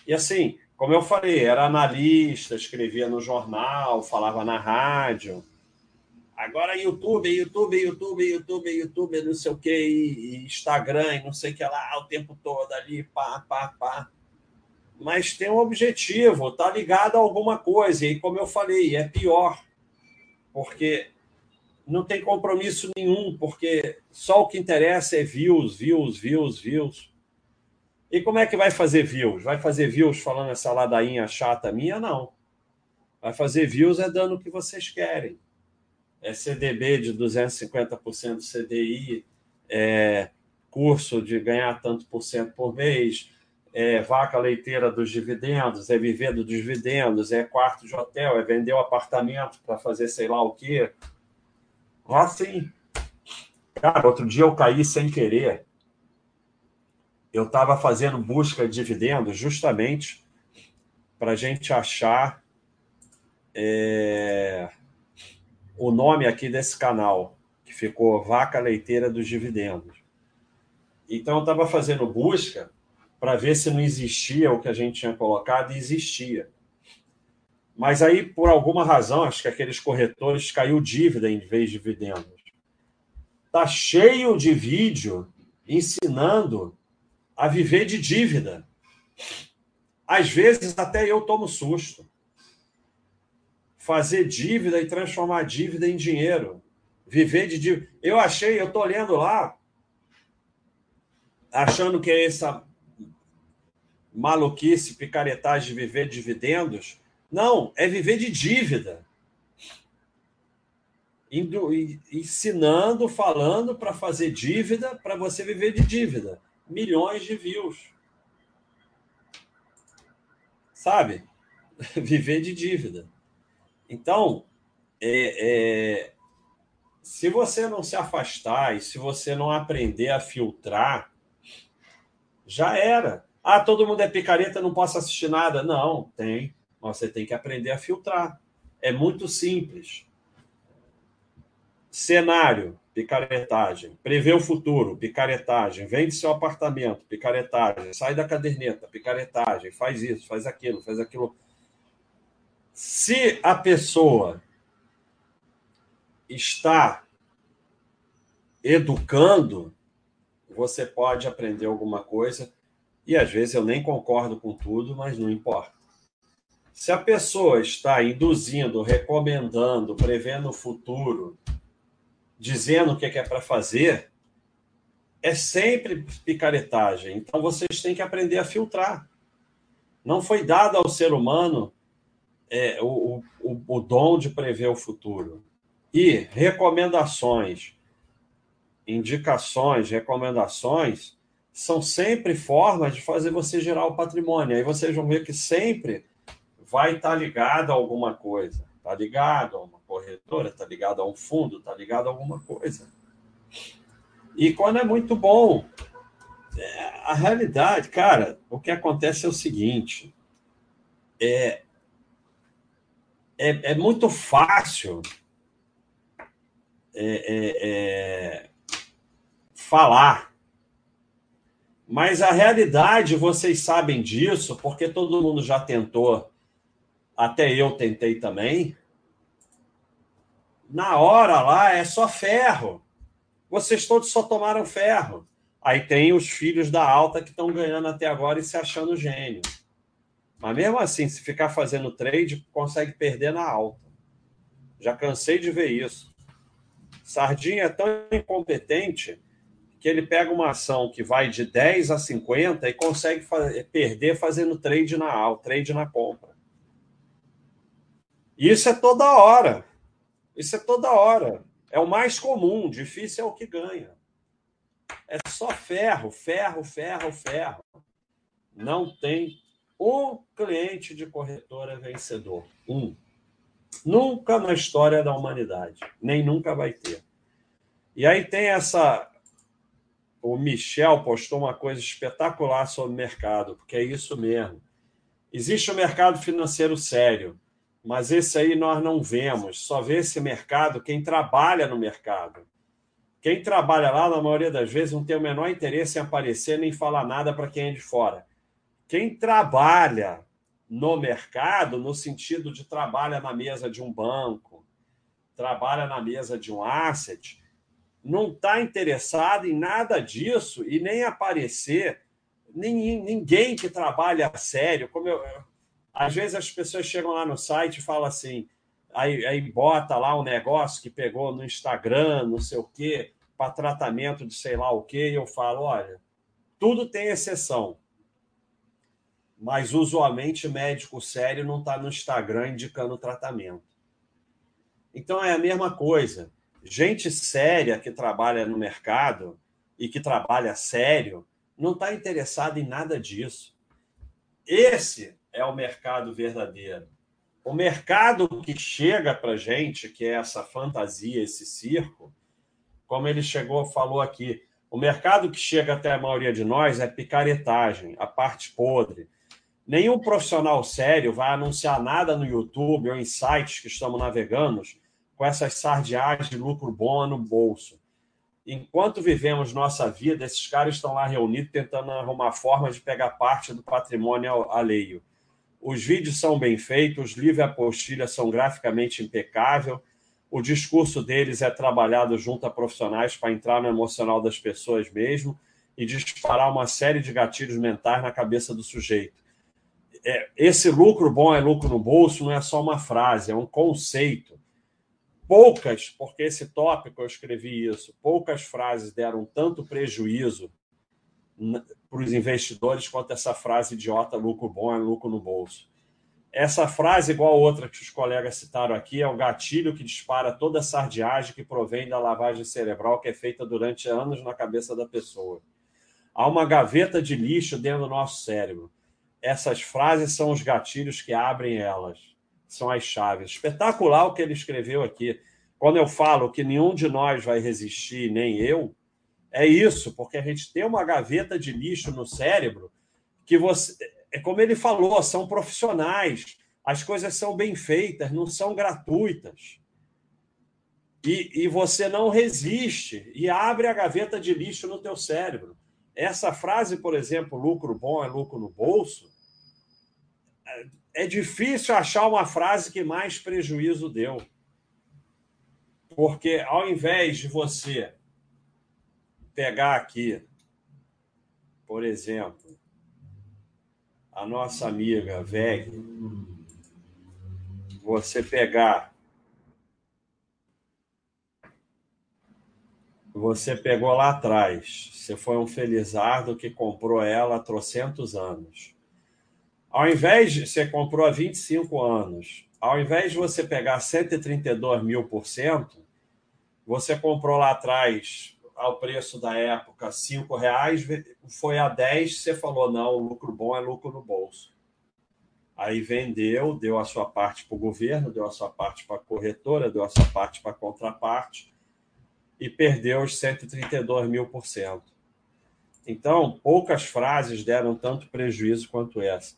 E assim, como eu falei, era analista, escrevia no jornal, falava na rádio. Agora YouTube, YouTube, YouTube, YouTube, YouTube, não sei o que, e Instagram, e não sei o que lá, o tempo todo ali, pá, pá, pá. Mas tem um objetivo, tá ligado a alguma coisa. E como eu falei, é pior, porque não tem compromisso nenhum, porque só o que interessa é views, views, views, views. E como é que vai fazer views? Vai fazer views falando essa ladainha chata minha? Não. Vai fazer views é dando o que vocês querem. É CDB de 250% CDI, é curso de ganhar tanto por cento por mês, é vaca leiteira dos dividendos, é viver dos dividendos, é quarto de hotel, é vender o apartamento para fazer sei lá o quê. Assim. Cara, outro dia eu caí sem querer eu estava fazendo busca de dividendos justamente para a gente achar é, o nome aqui desse canal, que ficou Vaca Leiteira dos Dividendos. Então, eu estava fazendo busca para ver se não existia o que a gente tinha colocado e existia. Mas aí, por alguma razão, acho que aqueles corretores caiu dívida em vez de dividendos. Tá cheio de vídeo ensinando a viver de dívida. Às vezes até eu tomo susto. Fazer dívida e transformar dívida em dinheiro. Viver de dívida. Eu achei, eu estou lendo lá, achando que é essa maluquice, picaretagem de viver de dividendos. Não, é viver de dívida. Indo, ensinando, falando para fazer dívida, para você viver de dívida milhões de views. Sabe? Viver de dívida. Então, é, é, se você não se afastar e se você não aprender a filtrar, já era. Ah, todo mundo é picareta, não posso assistir nada. Não, tem. Você tem que aprender a filtrar. É muito simples. Cenário picaretagem. Prevê o futuro, picaretagem. Vende seu apartamento, picaretagem. Sai da caderneta, picaretagem. Faz isso, faz aquilo, faz aquilo. Se a pessoa está educando, você pode aprender alguma coisa. E às vezes eu nem concordo com tudo, mas não importa. Se a pessoa está induzindo, recomendando, prevendo o futuro, dizendo o que é, é para fazer, é sempre picaretagem. Então vocês têm que aprender a filtrar. Não foi dado ao ser humano é, o, o, o dom de prever o futuro. E recomendações, indicações, recomendações são sempre formas de fazer você gerar o patrimônio. Aí vocês vão ver que sempre vai estar ligado a alguma coisa. Está ligado a uma corretora, está ligado a um fundo, está ligado a alguma coisa. E quando é muito bom, é, a realidade, cara, o que acontece é o seguinte: é, é, é muito fácil é, é, é falar, mas a realidade, vocês sabem disso, porque todo mundo já tentou, até eu tentei também. Na hora lá é só ferro vocês todos só tomaram ferro. Aí tem os filhos da alta que estão ganhando até agora e se achando gênio. Mas mesmo assim, se ficar fazendo trade, consegue perder na alta. Já cansei de ver isso. Sardinha é tão incompetente que ele pega uma ação que vai de 10 a 50 e consegue fazer, perder fazendo trade na alta, trade na compra. Isso é toda hora. Isso é toda hora. É o mais comum, difícil é o que ganha. É só ferro, ferro, ferro, ferro. Não tem um cliente de corretora vencedor. Um. Nunca na história da humanidade. Nem nunca vai ter. E aí tem essa. O Michel postou uma coisa espetacular sobre o mercado, porque é isso mesmo. Existe o um mercado financeiro sério mas esse aí nós não vemos, só vê esse mercado quem trabalha no mercado. Quem trabalha lá, na maioria das vezes, não tem o menor interesse em aparecer nem falar nada para quem é de fora. Quem trabalha no mercado, no sentido de trabalha na mesa de um banco, trabalha na mesa de um asset, não está interessado em nada disso e nem aparecer. Ninguém que trabalha a sério, como eu, às vezes as pessoas chegam lá no site e falam assim, aí, aí bota lá um negócio que pegou no Instagram, não sei o quê, para tratamento de sei lá o quê, e eu falo, olha, tudo tem exceção. Mas usualmente médico sério não está no Instagram indicando tratamento. Então é a mesma coisa. Gente séria que trabalha no mercado e que trabalha sério não está interessado em nada disso. Esse é o mercado verdadeiro. O mercado que chega para gente, que é essa fantasia, esse circo, como ele chegou, falou aqui, o mercado que chega até a maioria de nós é picaretagem, a parte podre. Nenhum profissional sério vai anunciar nada no YouTube ou em sites que estamos navegando com essas sardiagens de lucro bom no bolso. Enquanto vivemos nossa vida, esses caras estão lá reunidos tentando arrumar formas de pegar parte do patrimônio alheio. Os vídeos são bem feitos, os livros e apostilha são graficamente impecável. O discurso deles é trabalhado junto a profissionais para entrar no emocional das pessoas mesmo e disparar uma série de gatilhos mentais na cabeça do sujeito. É, esse lucro bom é lucro no bolso não é só uma frase, é um conceito. Poucas, porque esse tópico eu escrevi isso, poucas frases deram tanto prejuízo para os investidores quanto essa frase idiota, lucro bom é lucro no bolso. Essa frase, igual a outra que os colegas citaram aqui, é o gatilho que dispara toda a sardiagem que provém da lavagem cerebral que é feita durante anos na cabeça da pessoa. Há uma gaveta de lixo dentro do nosso cérebro. Essas frases são os gatilhos que abrem elas. São as chaves. Espetacular o que ele escreveu aqui. Quando eu falo que nenhum de nós vai resistir, nem eu, é isso, porque a gente tem uma gaveta de lixo no cérebro que você. É como ele falou, são profissionais, as coisas são bem feitas, não são gratuitas. E, e você não resiste e abre a gaveta de lixo no teu cérebro. Essa frase, por exemplo, lucro bom é lucro no bolso, é, difícil achar uma frase que mais prejuízo deu. Porque ao invés de você pegar aqui, por exemplo, a nossa amiga VEG, você pegar você pegou lá atrás. Você foi um felizardo que comprou ela há trocentos anos. Ao invés de você comprou há 25 anos, ao invés de você pegar 132 mil por cento, você comprou lá atrás ao preço da época cinco reais, foi a 10, você falou não, lucro bom é lucro no bolso. Aí vendeu, deu a sua parte para o governo, deu a sua parte para a corretora, deu a sua parte para a contraparte e perdeu os 132 mil por cento. Então, poucas frases deram tanto prejuízo quanto essa.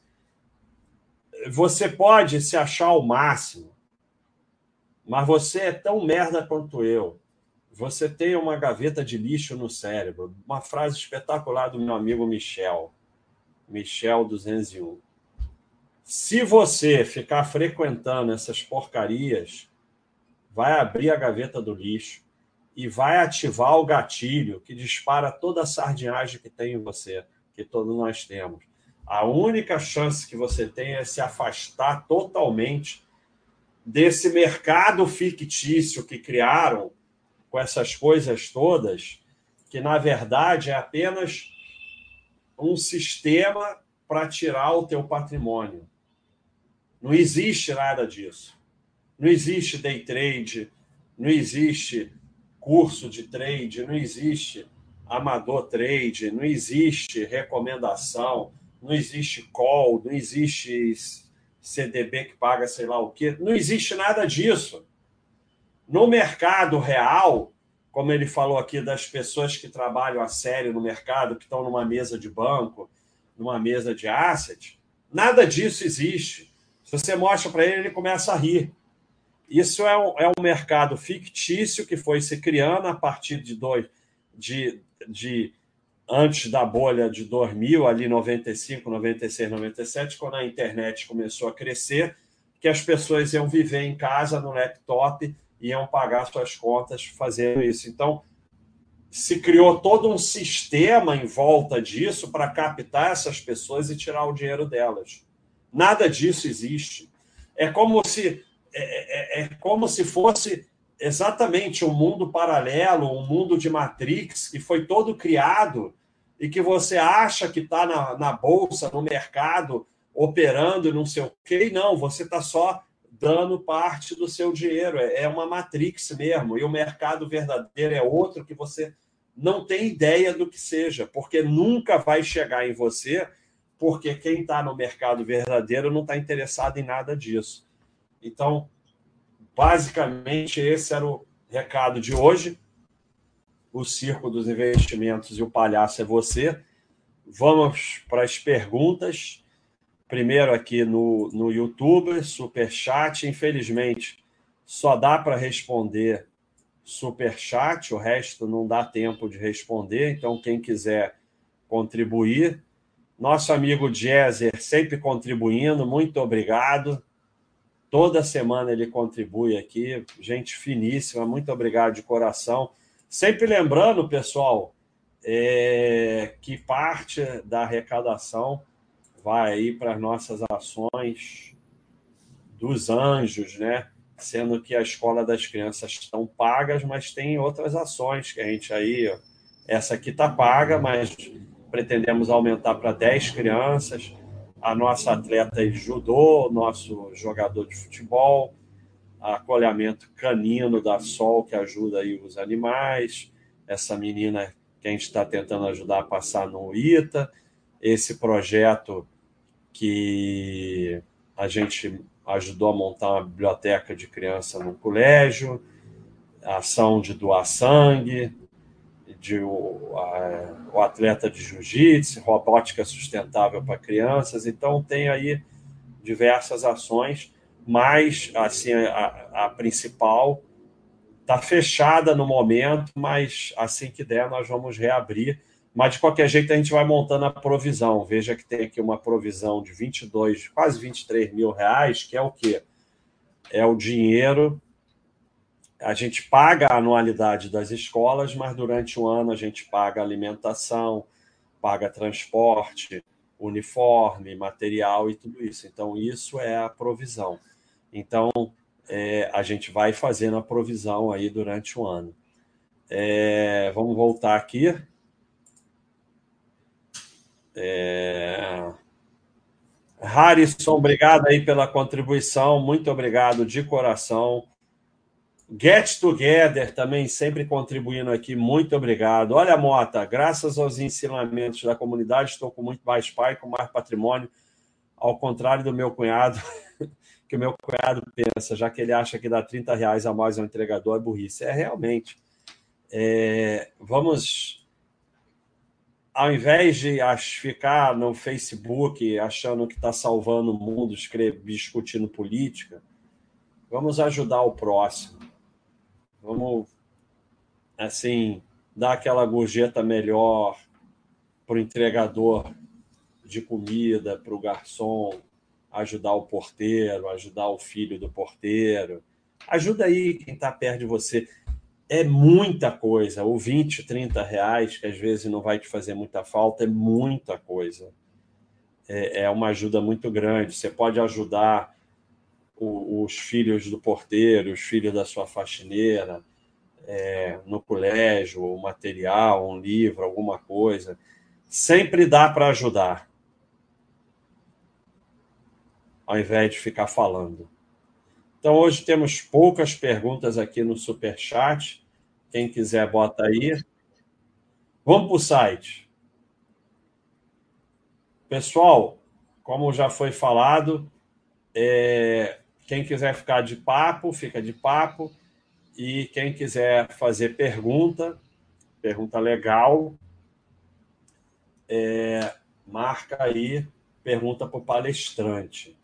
Você pode se achar o máximo, mas você é tão merda quanto eu você tem uma gaveta de lixo no cérebro. Uma frase espetacular do meu amigo Michel, Michel 201. Se você ficar frequentando essas porcarias, vai abrir a gaveta do lixo e vai ativar o gatilho que dispara toda a sardinhagem que tem em você, que todos nós temos. A única chance que você tem é se afastar totalmente desse mercado fictício que criaram com essas coisas todas, que na verdade é apenas um sistema para tirar o teu patrimônio. Não existe nada disso. Não existe day trade, não existe curso de trade, não existe amador trade, não existe recomendação, não existe call, não existe CDB que paga sei lá o quê, não existe nada disso. No mercado real, como ele falou aqui das pessoas que trabalham a sério no mercado, que estão numa mesa de banco, numa mesa de asset, nada disso existe. Se você mostra para ele, ele começa a rir. Isso é um, é um mercado fictício que foi se criando a partir de dois, de, de antes da bolha de 2000, ali 95, 96, 97, quando a internet começou a crescer, que as pessoas iam viver em casa no laptop iam pagar suas contas fazendo isso. Então, se criou todo um sistema em volta disso para captar essas pessoas e tirar o dinheiro delas. Nada disso existe. É como se é, é, é como se fosse exatamente um mundo paralelo, um mundo de Matrix que foi todo criado e que você acha que está na, na bolsa, no mercado, operando e não sei o quê. Não, você está só dando parte do seu dinheiro. É, é uma matrix mesmo. E o mercado verdadeiro é outro que você não tem ideia do que seja, porque nunca vai chegar em você, porque quem está no mercado verdadeiro não está interessado em nada disso. Então, basicamente, esse era o recado de hoje. O circo dos investimentos e o palhaço é você. Vamos para as perguntas primeiro aqui no, no YouTube, super chat. Infelizmente, só dá para responder super chat, o resto não dá tempo de responder. Então, quem quiser contribuir, nosso amigo Jezer sempre contribuindo, muito obrigado. Toda semana ele contribui aqui, gente finíssima, muito obrigado de coração. Sempre lembrando, pessoal, é, que parte da arrecadação vai aí para as nossas ações dos anjos, né? Sendo que a escola das crianças estão pagas, mas tem outras ações que a gente aí, essa aqui está paga, mas pretendemos aumentar para 10 crianças. A nossa atleta judô, nosso jogador de futebol, acolhimento canino da Sol, que ajuda aí os animais, essa menina que a gente está tentando ajudar a passar no ITA, esse projeto que a gente ajudou a montar uma biblioteca de criança no colégio, ação de doar sangue, de o, a, o atleta de jiu-jitsu, robótica sustentável para crianças. Então tem aí diversas ações, mas assim a, a principal está fechada no momento, mas assim que der nós vamos reabrir mas de qualquer jeito a gente vai montando a provisão. Veja que tem aqui uma provisão de 22, quase 23 mil reais, que é o quê? É o dinheiro. A gente paga a anualidade das escolas, mas durante o ano a gente paga alimentação, paga transporte, uniforme, material e tudo isso. Então, isso é a provisão. Então, é, a gente vai fazendo a provisão aí durante o ano. É, vamos voltar aqui. É... Harrison, obrigado aí pela contribuição, muito obrigado de coração. Get Together também sempre contribuindo aqui, muito obrigado. Olha, Mota, graças aos ensinamentos da comunidade, estou com muito mais pai, com mais patrimônio, ao contrário do meu cunhado, que o meu cunhado pensa, já que ele acha que dá 30 reais a mais ao entregador é burrice. É realmente. É, vamos ao invés de ficar no Facebook achando que está salvando o mundo, discutindo política, vamos ajudar o próximo. Vamos, assim, dar aquela gorjeta melhor para o entregador de comida, para o garçom, ajudar o porteiro, ajudar o filho do porteiro. Ajuda aí quem está perto de você é muita coisa. O 20, 30 reais, que às vezes não vai te fazer muita falta, é muita coisa. É, é uma ajuda muito grande. Você pode ajudar o, os filhos do porteiro, os filhos da sua faxineira, é, no colégio, um material, um livro, alguma coisa. Sempre dá para ajudar, ao invés de ficar falando. Então, hoje temos poucas perguntas aqui no Super Chat. Quem quiser, bota aí. Vamos para o site. Pessoal, como já foi falado, é... quem quiser ficar de papo, fica de papo. E quem quiser fazer pergunta, pergunta legal, é... marca aí, pergunta para o palestrante.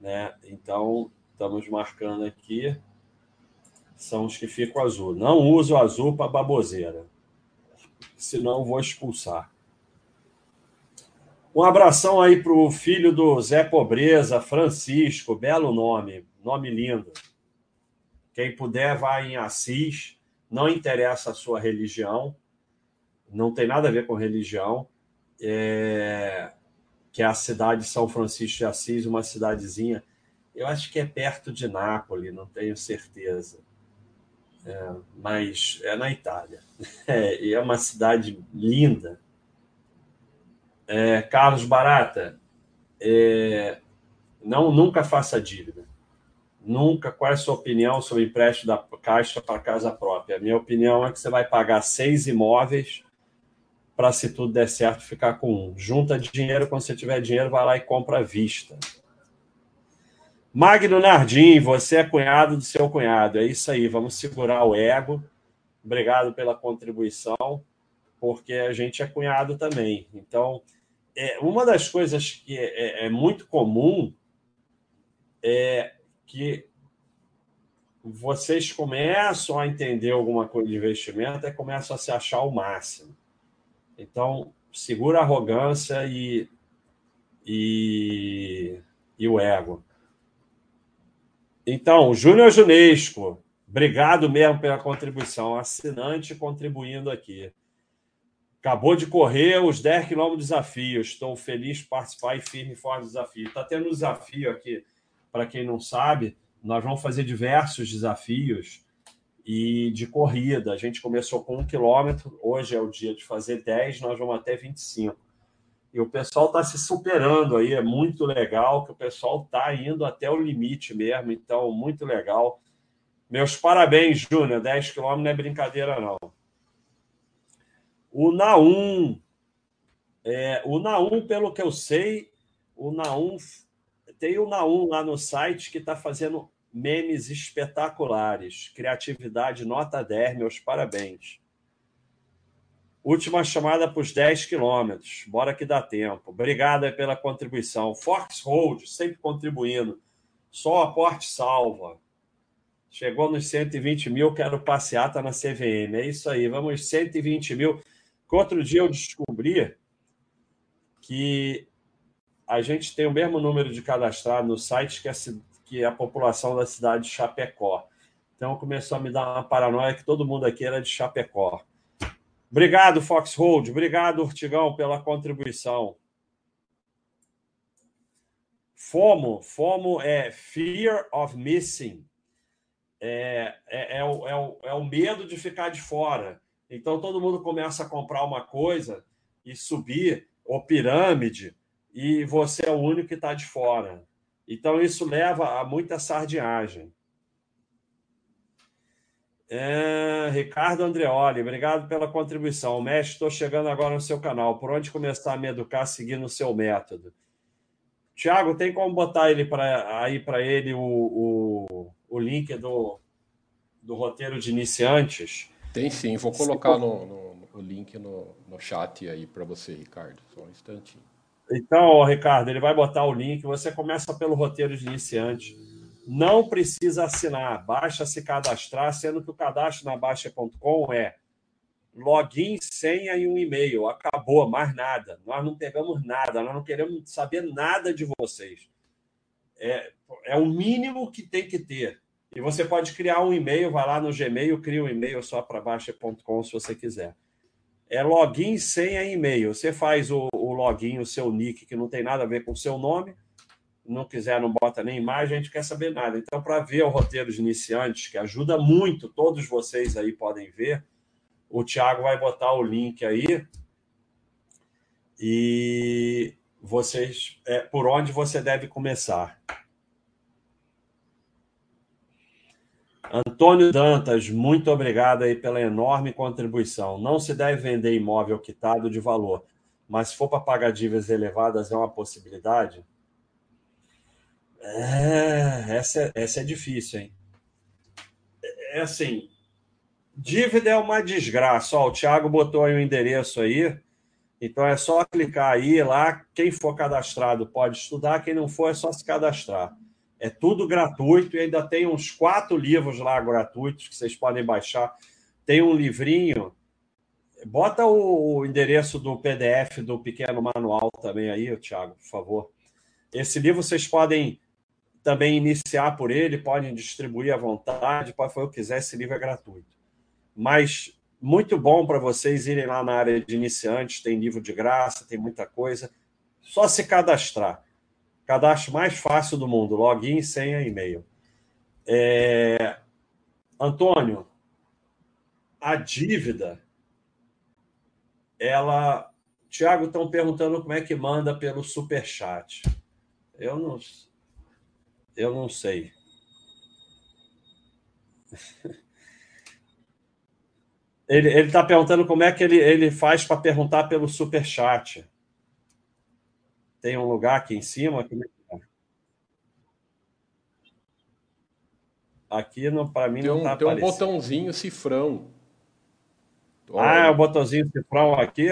Né? Então, estamos marcando aqui são os que ficam azul. Não uso azul para baboseira, senão vou expulsar. Um abração aí para o filho do Zé Pobreza, Francisco, belo nome, nome lindo. Quem puder, vai em Assis, não interessa a sua religião, não tem nada a ver com religião, é... que é a cidade de São Francisco de Assis, uma cidadezinha, eu acho que é perto de Nápoles, não tenho certeza é, mas é na Itália. É, e é uma cidade linda. É, Carlos Barata, é, não nunca faça dívida. Nunca. Qual é a sua opinião sobre empréstimo da Caixa para casa própria? Minha opinião é que você vai pagar seis imóveis para, se tudo der certo, ficar com um. Junta dinheiro, quando você tiver dinheiro, vai lá e compra à vista. Magno Nardim, você é cunhado do seu cunhado. É isso aí, vamos segurar o ego. Obrigado pela contribuição, porque a gente é cunhado também. Então, é, uma das coisas que é, é, é muito comum é que vocês começam a entender alguma coisa de investimento e começam a se achar o máximo. Então, segura a arrogância e, e, e o ego. Então, Júnior Junesco, obrigado mesmo pela contribuição. Assinante contribuindo aqui. Acabou de correr os 10 quilômetros de desafio. Estou feliz de participar e firme forte do desafio. Está tendo um desafio aqui, para quem não sabe, nós vamos fazer diversos desafios e de corrida. A gente começou com um quilômetro, hoje é o dia de fazer 10, nós vamos até 25. E o pessoal está se superando aí, é muito legal que o pessoal está indo até o limite mesmo, então, muito legal. Meus parabéns, Júnior, 10 quilômetros não é brincadeira, não. O Naum, é, o Naum, pelo que eu sei, o Naum, tem o Naum lá no site que está fazendo memes espetaculares. Criatividade nota 10, meus parabéns. Última chamada para os 10 quilômetros. Bora que dá tempo. Obrigado pela contribuição. Foxhold, sempre contribuindo. Só aporte salva. Chegou nos 120 mil, quero passeata na CVM. É isso aí, vamos 120 mil. Outro dia eu descobri que a gente tem o mesmo número de cadastrado no site que a, que a população da cidade de Chapecó. Então começou a me dar uma paranoia que todo mundo aqui era de Chapecó. Obrigado, Foxhold. Obrigado, Urtigão, pela contribuição. FOMO. FOMO é Fear of Missing. é, é, é, o, é, o, é o medo de ficar de fora. Então todo mundo começa a comprar uma coisa e subir, ou pirâmide, e você é o único que está de fora. Então isso leva a muita sardinhagem. É, Ricardo Andreoli, obrigado pela contribuição. Mestre, estou chegando agora no seu canal. Por onde começar a me educar seguindo o seu método? Tiago, tem como botar ele pra, aí para ele o, o, o, link do, do roteiro de iniciantes? Tem sim, vou colocar no, no, o link no, no chat aí para você, Ricardo. Só um instantinho. Então, Ricardo, ele vai botar o link. Você começa pelo roteiro de iniciante não precisa assinar, basta se cadastrar, sendo que o cadastro na Baixa.com é login, senha e um e-mail. Acabou, mais nada. Nós não pegamos nada, nós não queremos saber nada de vocês. É, é o mínimo que tem que ter. E você pode criar um e-mail, vai lá no Gmail, cria um e-mail só para Baixa.com se você quiser. É login, senha e e-mail. Você faz o, o login, o seu nick, que não tem nada a ver com o seu nome não quiser, não bota nem imagem, a gente quer saber nada. Então, para ver o roteiro de iniciantes, que ajuda muito, todos vocês aí podem ver, o Thiago vai botar o link aí e vocês é, por onde você deve começar. Antônio Dantas, muito obrigado aí pela enorme contribuição. Não se deve vender imóvel quitado de valor, mas se for para pagar dívidas elevadas é uma possibilidade? É, essa, essa é difícil, hein? É, é assim, dívida é uma desgraça. Ó, o Thiago botou aí o endereço aí. Então é só clicar aí lá. Quem for cadastrado pode estudar, quem não for é só se cadastrar. É tudo gratuito e ainda tem uns quatro livros lá gratuitos que vocês podem baixar. Tem um livrinho. Bota o endereço do PDF do pequeno manual também aí, Thiago, por favor. Esse livro vocês podem também iniciar por ele, podem distribuir à vontade, pode fazer o que quiser, esse livro é gratuito. Mas muito bom para vocês irem lá na área de iniciantes, tem livro de graça, tem muita coisa. Só se cadastrar. Cadastro mais fácil do mundo, login, senha, e-mail. É... Antônio, a dívida, ela. Tiago, estão perguntando como é que manda pelo superchat. Eu não, eu não sei. Ele está perguntando como é que ele, ele faz para perguntar pelo super chat. Tem um lugar aqui em cima. Aqui, é aqui para mim tem não está Tem um botãozinho cifrão. Ah, é o botãozinho cifrão aqui?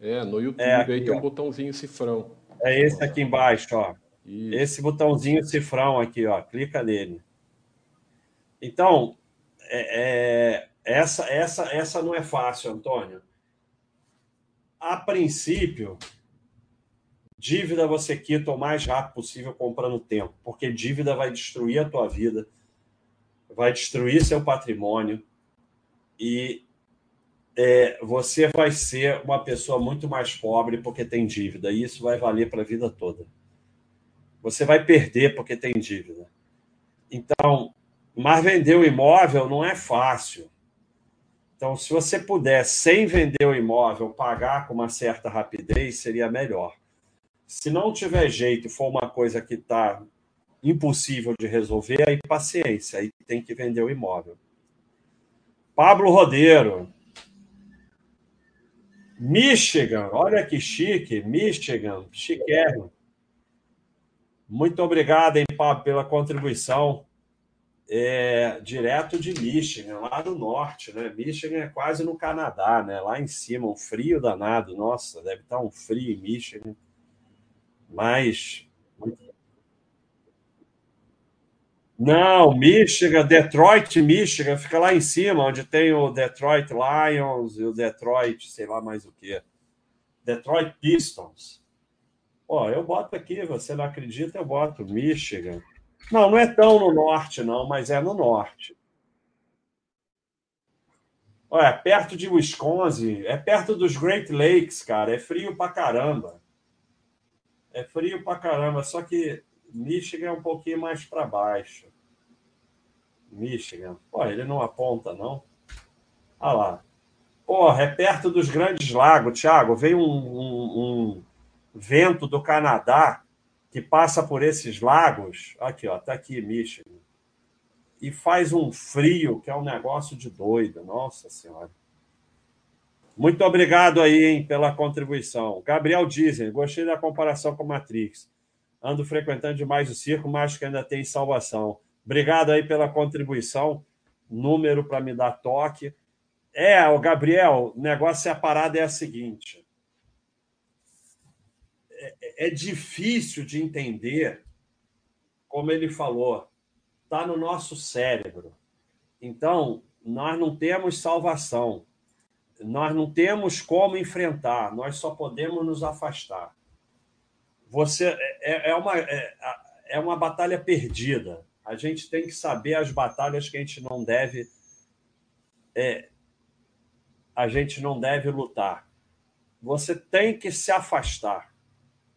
É, no YouTube é aqui, aí tem um botãozinho cifrão. É esse aqui embaixo, ó. Isso. Esse botãozinho cifrão aqui, ó, clica nele. Então, é, é, essa, essa, essa não é fácil, Antônio. A princípio, dívida você quita o mais rápido possível comprando tempo, porque dívida vai destruir a tua vida, vai destruir seu patrimônio e é, você vai ser uma pessoa muito mais pobre porque tem dívida. E isso vai valer para a vida toda você vai perder porque tem dívida. Então, mas vender o imóvel não é fácil. Então, se você puder, sem vender o imóvel, pagar com uma certa rapidez, seria melhor. Se não tiver jeito, for uma coisa que está impossível de resolver, aí paciência, aí tem que vender o imóvel. Pablo Rodeiro. Michigan, olha que chique, Michigan, chiquérrimo. Muito obrigado, hein, Pablo, pela contribuição. É, direto de Michigan, lá do norte, né? Michigan é quase no Canadá, né? Lá em cima, um frio danado. Nossa, deve estar um frio em Michigan. Mas. Não, Michigan, Detroit, Michigan, fica lá em cima, onde tem o Detroit Lions e o Detroit, sei lá mais o que. Detroit Pistons. Ó, eu boto aqui, você não acredita, eu boto Michigan. Não, não é tão no norte, não, mas é no norte. Olha, é perto de Wisconsin, é perto dos Great Lakes, cara. É frio pra caramba. É frio pra caramba, só que Michigan é um pouquinho mais para baixo. Michigan. Pô, ele não aponta, não. Olha lá. Porra, é perto dos Grandes Lagos, Thiago. Veio um, um, um, vento do Canadá que passa por esses lagos. Aqui, ó, tá aqui, Michigan. E faz um frio que é um negócio de doido. Nossa Senhora. Muito obrigado aí, hein, pela contribuição. Gabriel Dizen, gostei da comparação com Matrix. Ando frequentando demais o circo, mas que ainda tem salvação. Obrigado aí pela contribuição. Número para me dar toque. É, o Gabriel, o negócio é a parada é a seguinte. É, é difícil de entender, como ele falou, está no nosso cérebro. Então, nós não temos salvação. Nós não temos como enfrentar, nós só podemos nos afastar. Você é, é uma, é, é uma batalha perdida. A gente tem que saber as batalhas que a gente não deve é, a gente não deve lutar. Você tem que se afastar.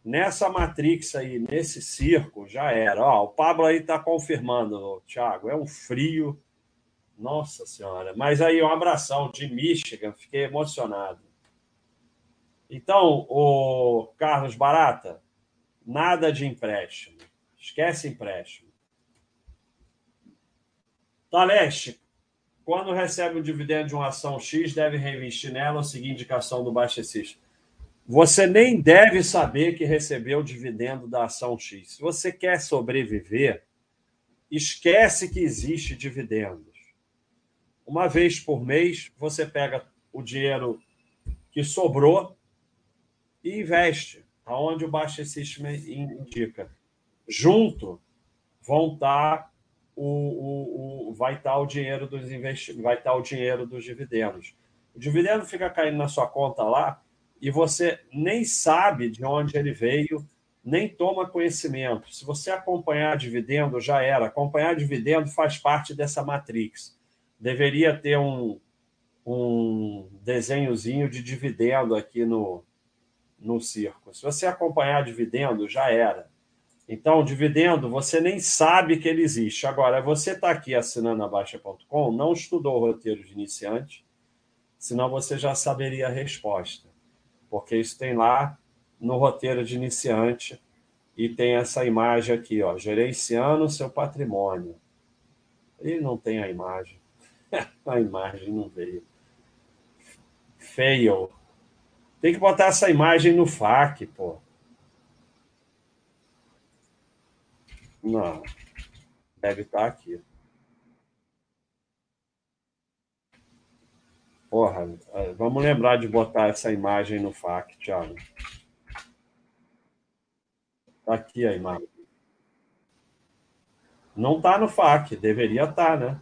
Nessa Matrix aí, nesse circo, já era. Ó, o Pablo aí está confirmando, Thiago. É um frio. Nossa Senhora. Mas aí, um abração de Michigan. Fiquei emocionado. Então, o Carlos Barata, nada de empréstimo. Esquece empréstimo. Taleste, quando recebe o dividendo de uma ação X, deve reinvestir nela ou seguir indicação do baixecista. Você nem deve saber que recebeu o dividendo da ação X. Se você quer sobreviver, esquece que existe dividendos. Uma vez por mês, você pega o dinheiro que sobrou e investe aonde o baixecista indica. Junto vão estar o, o, o, vai estar o dinheiro dos investimentos, vai estar o dinheiro dos dividendos. O dividendo fica caindo na sua conta lá e você nem sabe de onde ele veio, nem toma conhecimento. Se você acompanhar dividendo, já era. Acompanhar dividendo faz parte dessa matrix. Deveria ter um, um desenhozinho de dividendo aqui no, no circo. Se você acompanhar dividendo, já era. Então, dividendo, você nem sabe que ele existe. Agora, você está aqui assinando a Baixa.com, não estudou o roteiro de iniciante, senão você já saberia a resposta. Porque isso tem lá no roteiro de iniciante e tem essa imagem aqui, ó, gerenciando seu patrimônio. E não tem a imagem. a imagem não veio. Fail. Tem que botar essa imagem no FAQ, pô. Não. Deve estar tá aqui. Porra, é, vamos lembrar de botar essa imagem no FAQ, Thiago. Está aqui a imagem. Não está no FAQ, deveria estar, tá, né?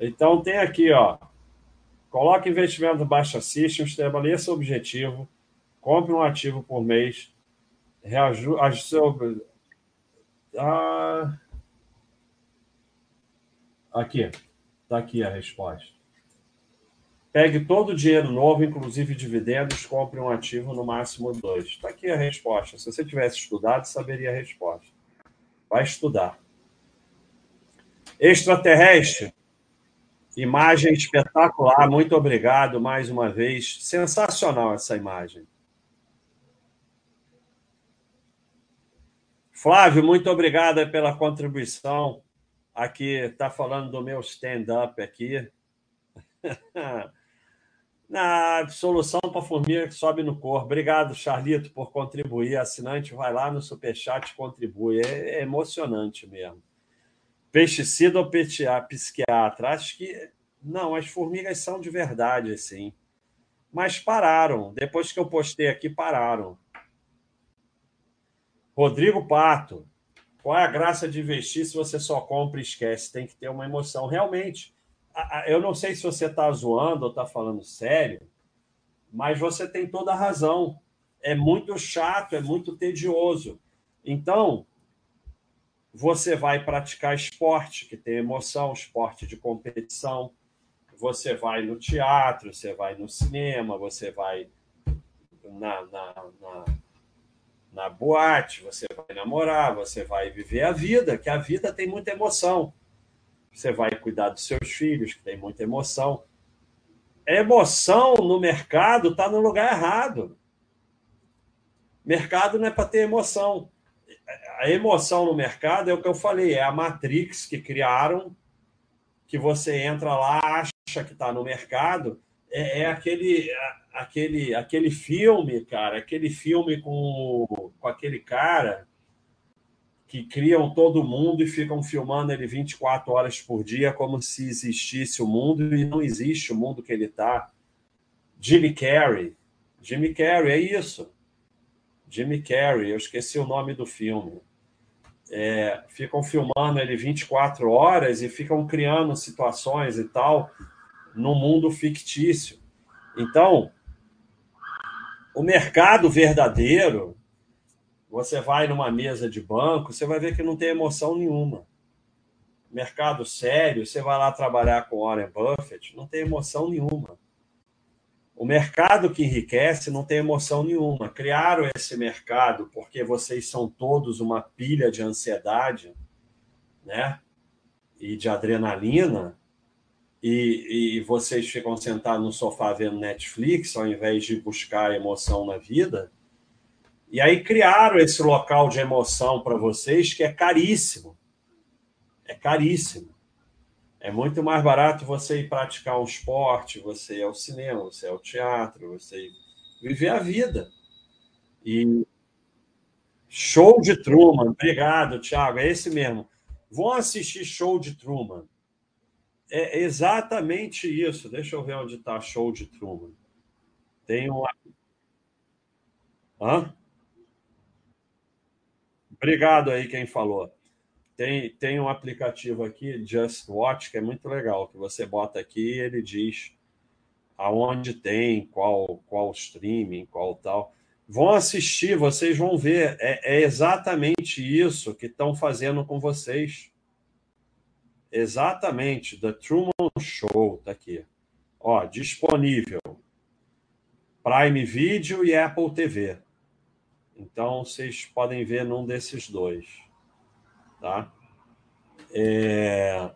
Então tem aqui, ó. Coloque investimento Baixa System, estabeleça o objetivo, compre um ativo por mês, reajuste ah, aqui, está aqui a resposta. Pegue todo o dinheiro novo, inclusive dividendos, compre um ativo no máximo dois. Está aqui a resposta. Se você tivesse estudado, saberia a resposta. Vai estudar. Extraterrestre. Imagem espetacular. Muito obrigado mais uma vez. Sensacional essa imagem. Flávio, muito obrigado pela contribuição. Aqui está falando do meu stand-up aqui. Na solução para formiga que sobe no corpo. Obrigado, Charlito, por contribuir. Assinante, vai lá no Superchat e contribui. É, é emocionante mesmo. Pesticida ou psiquiatra? Acho que não, as formigas são de verdade, assim. Mas pararam. Depois que eu postei aqui, pararam. Rodrigo Pato, qual é a graça de investir se você só compra e esquece? Tem que ter uma emoção. Realmente, eu não sei se você está zoando ou está falando sério, mas você tem toda a razão. É muito chato, é muito tedioso. Então, você vai praticar esporte, que tem emoção, esporte de competição. Você vai no teatro, você vai no cinema, você vai na, na, na na boate, você vai namorar, você vai viver a vida, que a vida tem muita emoção. você vai cuidar dos seus filhos, que tem muita emoção. Emoção no mercado está no lugar errado. Mercado não é para ter emoção. A emoção no mercado é o que eu falei, é a Matrix que criaram, que você entra lá, acha que está no mercado, é, é, aquele, aquele, aquele filme, cara, aquele filme com, com aquele cara que criam todo mundo e ficam filmando ele 24 horas por dia como se existisse o mundo e não existe o mundo que ele está. Jimmy Carrey. Jimmy Carrey, é isso. Jimmy Carrey, eu esqueci o nome do filme. É, ficam filmando ele 24 horas e ficam criando situações e tal no mundo fictício. Então, o mercado verdadeiro, você vai numa mesa de banco, você vai ver que não tem emoção nenhuma. Mercado sério, você vai lá trabalhar com Warren Buffett, não tem emoção nenhuma. O mercado que enriquece não tem emoção nenhuma. Criaram esse mercado porque vocês são todos uma pilha de ansiedade, né? E de adrenalina, e, e vocês ficam sentados no sofá vendo Netflix ao invés de buscar emoção na vida. E aí criaram esse local de emoção para vocês que é caríssimo. É caríssimo. É muito mais barato você ir praticar um esporte, você ir ao cinema, você ir ao teatro, você viver a vida. E show de Truman, obrigado, Thiago, é esse mesmo. Vão assistir show de Truman. É exatamente isso. Deixa eu ver onde está show de Truman. Tem um. Hã? Obrigado aí quem falou. Tem, tem um aplicativo aqui, Just Watch, que é muito legal, que você bota aqui e ele diz aonde tem, qual, qual streaming, qual tal. Vão assistir, vocês vão ver. É, é exatamente isso que estão fazendo com vocês. Exatamente, The Truman Show, tá aqui. Ó, disponível. Prime Video e Apple TV. Então, vocês podem ver num desses dois. Tá? É...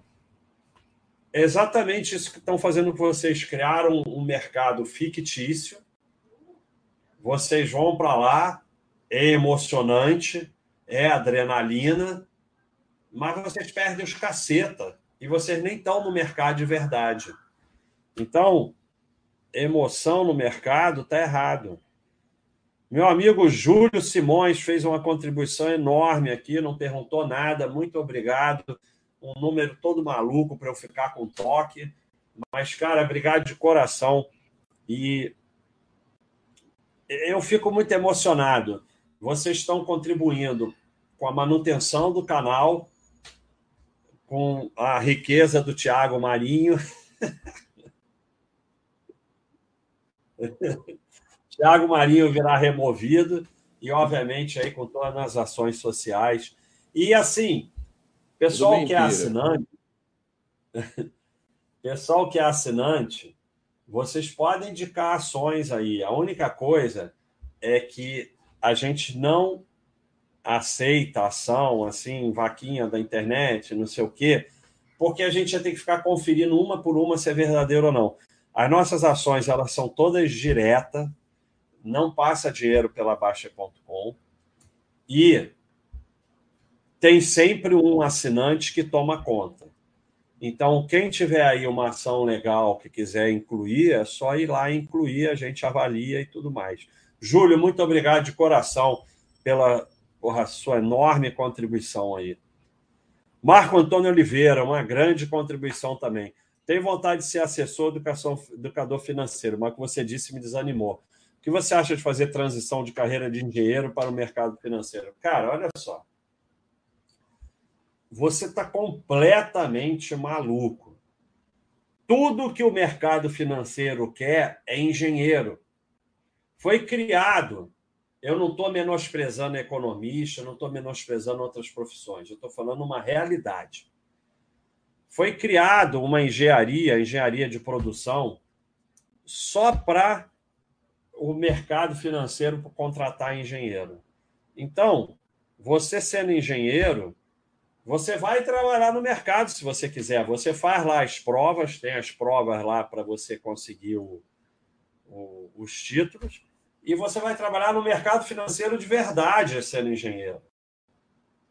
é exatamente isso que estão fazendo vocês. Criaram um mercado fictício. Vocês vão para lá, é emocionante, é adrenalina, mas vocês perdem os caceta e vocês nem estão no mercado de verdade. Então, emoção no mercado está errado. Meu amigo Júlio Simões fez uma contribuição enorme aqui, não perguntou nada, muito obrigado. Um número todo maluco para eu ficar com toque. Mas, cara, obrigado de coração. E eu fico muito emocionado. Vocês estão contribuindo com a manutenção do canal, com a riqueza do Tiago Marinho. Tiago Marinho virá removido e, obviamente, aí com todas as ações sociais. E assim, pessoal que é assinante, pessoal que é assinante, vocês podem indicar ações aí. A única coisa é que a gente não aceita ação, assim, vaquinha da internet, não sei o quê, porque a gente ter que ficar conferindo uma por uma se é verdadeiro ou não. As nossas ações, elas são todas diretas, não passa dinheiro pela Baixa.com e tem sempre um assinante que toma conta. Então, quem tiver aí uma ação legal que quiser incluir, é só ir lá incluir, a gente avalia e tudo mais. Júlio, muito obrigado de coração pela porra, sua enorme contribuição aí. Marco Antônio Oliveira, uma grande contribuição também. Tenho vontade de ser assessor educação, educador financeiro, mas o que você disse me desanimou. Que você acha de fazer transição de carreira de engenheiro para o mercado financeiro? Cara, olha só. Você está completamente maluco. Tudo que o mercado financeiro quer é engenheiro. Foi criado. Eu não estou menosprezando economista, não estou menosprezando outras profissões. Eu estou falando uma realidade. Foi criado uma engenharia, engenharia de produção, só para o mercado financeiro contratar engenheiro. Então, você sendo engenheiro, Você vai trabalhar no mercado se você quiser. Você faz lá as provas, tem as provas lá para você conseguir o, o, os títulos, e você vai trabalhar no mercado financeiro de verdade sendo engenheiro,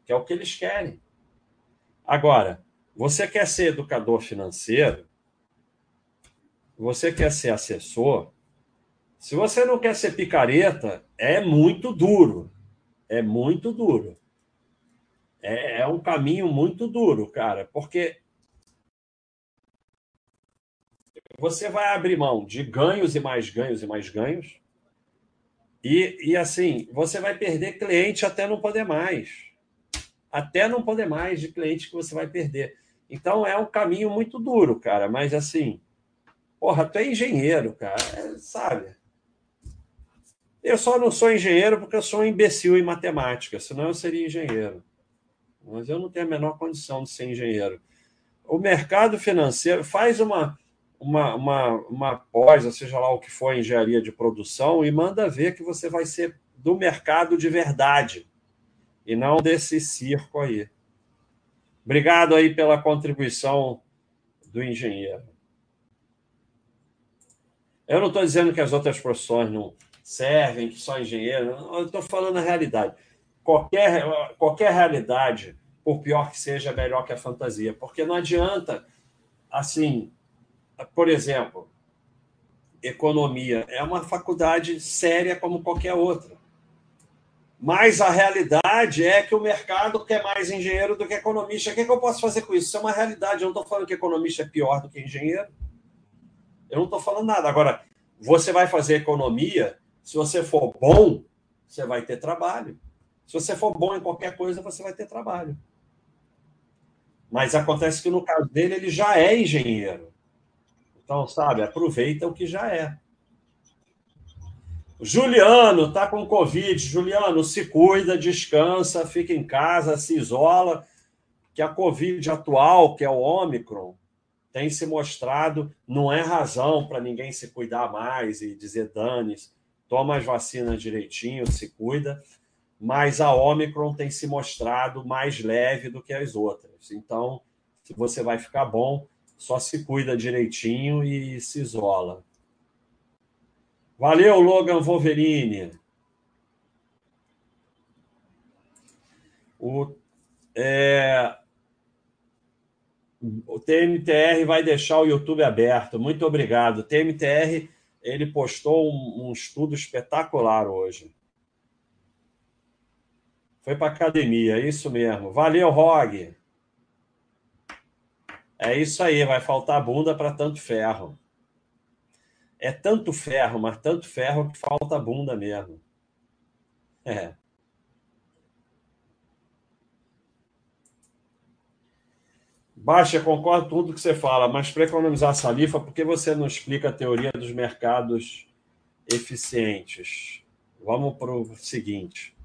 que é o que eles querem. Agora, você quer ser educador financeiro, você quer ser assessor, se você não quer ser picareta, é muito duro. É muito duro é, é um caminho muito duro, cara, porque você vai abrir mão de ganhos e mais ganhos e mais ganhos. E, e assim, você vai perder cliente até não poder mais. Até não poder mais de cliente que você vai perder. Então é um caminho muito duro, cara. Mas assim, porra, tu é engenheiro, cara, é, sabe? Eu só não sou engenheiro porque eu sou um imbecil em matemática, senão eu seria engenheiro mas eu não tenho a menor condição de ser engenheiro. O mercado financeiro faz uma, uma, uma, uma pós, seja lá o que for engenharia de produção, e manda ver que você vai ser do mercado de verdade e não desse circo aí. Obrigado aí pela contribuição do engenheiro. Eu não estou dizendo que as outras profissões não servem, que só engenheiro, eu estou falando a realidade qualquer, qualquer realidade, por pior que seja, é melhor que a fantasia. Porque não adianta, assim, por exemplo, economia é uma faculdade séria como qualquer outra. Mas a realidade é que o mercado quer mais engenheiro do que economista. O que, é que eu posso fazer com isso? Isso é uma realidade. Eu não estou falando que economista é pior do que engenheiro. Eu não estou falando nada. Agora, você vai fazer economia, se você for bom, você vai ter trabalho. Se você for bom em qualquer coisa, você vai ter trabalho. Mas acontece que no caso dele, ele já é engenheiro. Então, sabe, aproveita o que já é. Juliano está com Covid. Juliano, se cuida, descansa, fica em casa, se isola. Que a Covid atual, que é o Ômicron, tem se mostrado, não é razão para ninguém se cuidar mais e dizer dane-se. Toma as vacinas direitinho, se cuida mas a Omicron tem se mostrado mais leve do que as outras. Então, se você vai ficar bom, só se cuida direitinho e se isola. Valeu, Logan Wolverine. O, é, o TMTR vai deixar o YouTube aberto. Muito obrigado. TMTR ele postou um, um estudo espetacular hoje. Foi para academia, é isso mesmo. Valeu, Rog. É isso aí, vai faltar bunda para tanto ferro. É tanto ferro, mas tanto ferro que falta bunda mesmo. É. Baixa, concordo com tudo que você fala, mas para economizar saliva, por que você não explica a teoria dos mercados eficientes? Vamos para o seguinte.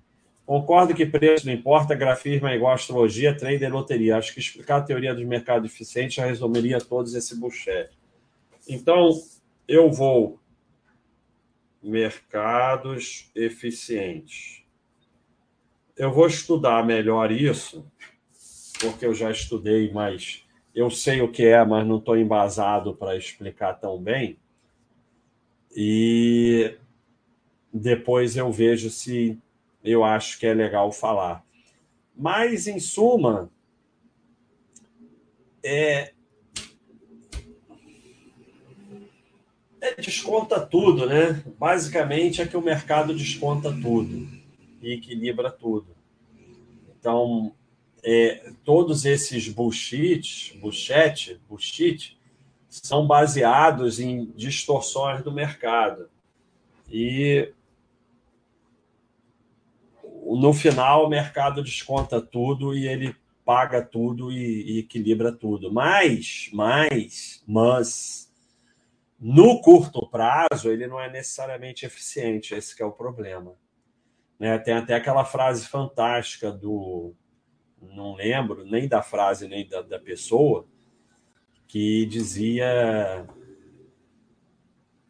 Concordo que preço não importa, grafismo é igual astrologia, trader e loteria. Acho que explicar a teoria do mercado eficiente já resumiria todos esse bullshit. Então, eu vou mercados eficientes. Eu vou estudar melhor isso, porque eu já estudei, mas eu sei o que é, mas não estou embasado para explicar tão bem. E depois eu vejo se eu acho que é legal falar. Mas, em suma, é, é, desconta tudo, né? Basicamente é que o mercado desconta tudo e equilibra tudo. Então, é, todos esses bullshit, bullshit, bullshit, são baseados em distorções do mercado. E no final o mercado desconta tudo e ele paga tudo e, e equilibra tudo. Mas, mas, mas, no curto prazo ele não é necessariamente eficiente. Esse é o problema. Né? Tem até aquela frase fantástica do, não lembro nem da frase nem da, da pessoa, que dizia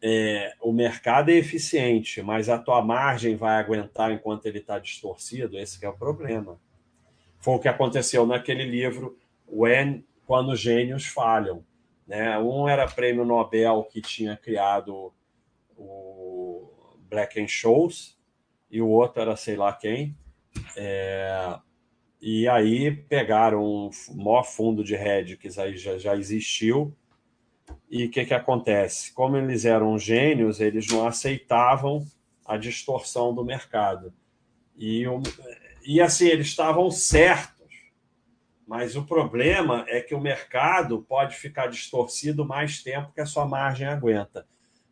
é, o mercado é eficiente, mas a tua margem vai aguentar enquanto ele está distorcido, esse é o problema. Foi o que aconteceu naquele livro, When, Quando Gênios Falham. Né? Um era prêmio Nobel que tinha criado o Black and Shows, e o outro era sei lá quem. É... E aí pegaram o maior fundo de hedge que já, já existiu. E o que, que acontece? Como eles eram gênios, eles não aceitavam a distorção do mercado. E, e assim, eles estavam certos. Mas o problema é que o mercado pode ficar distorcido mais tempo que a sua margem aguenta.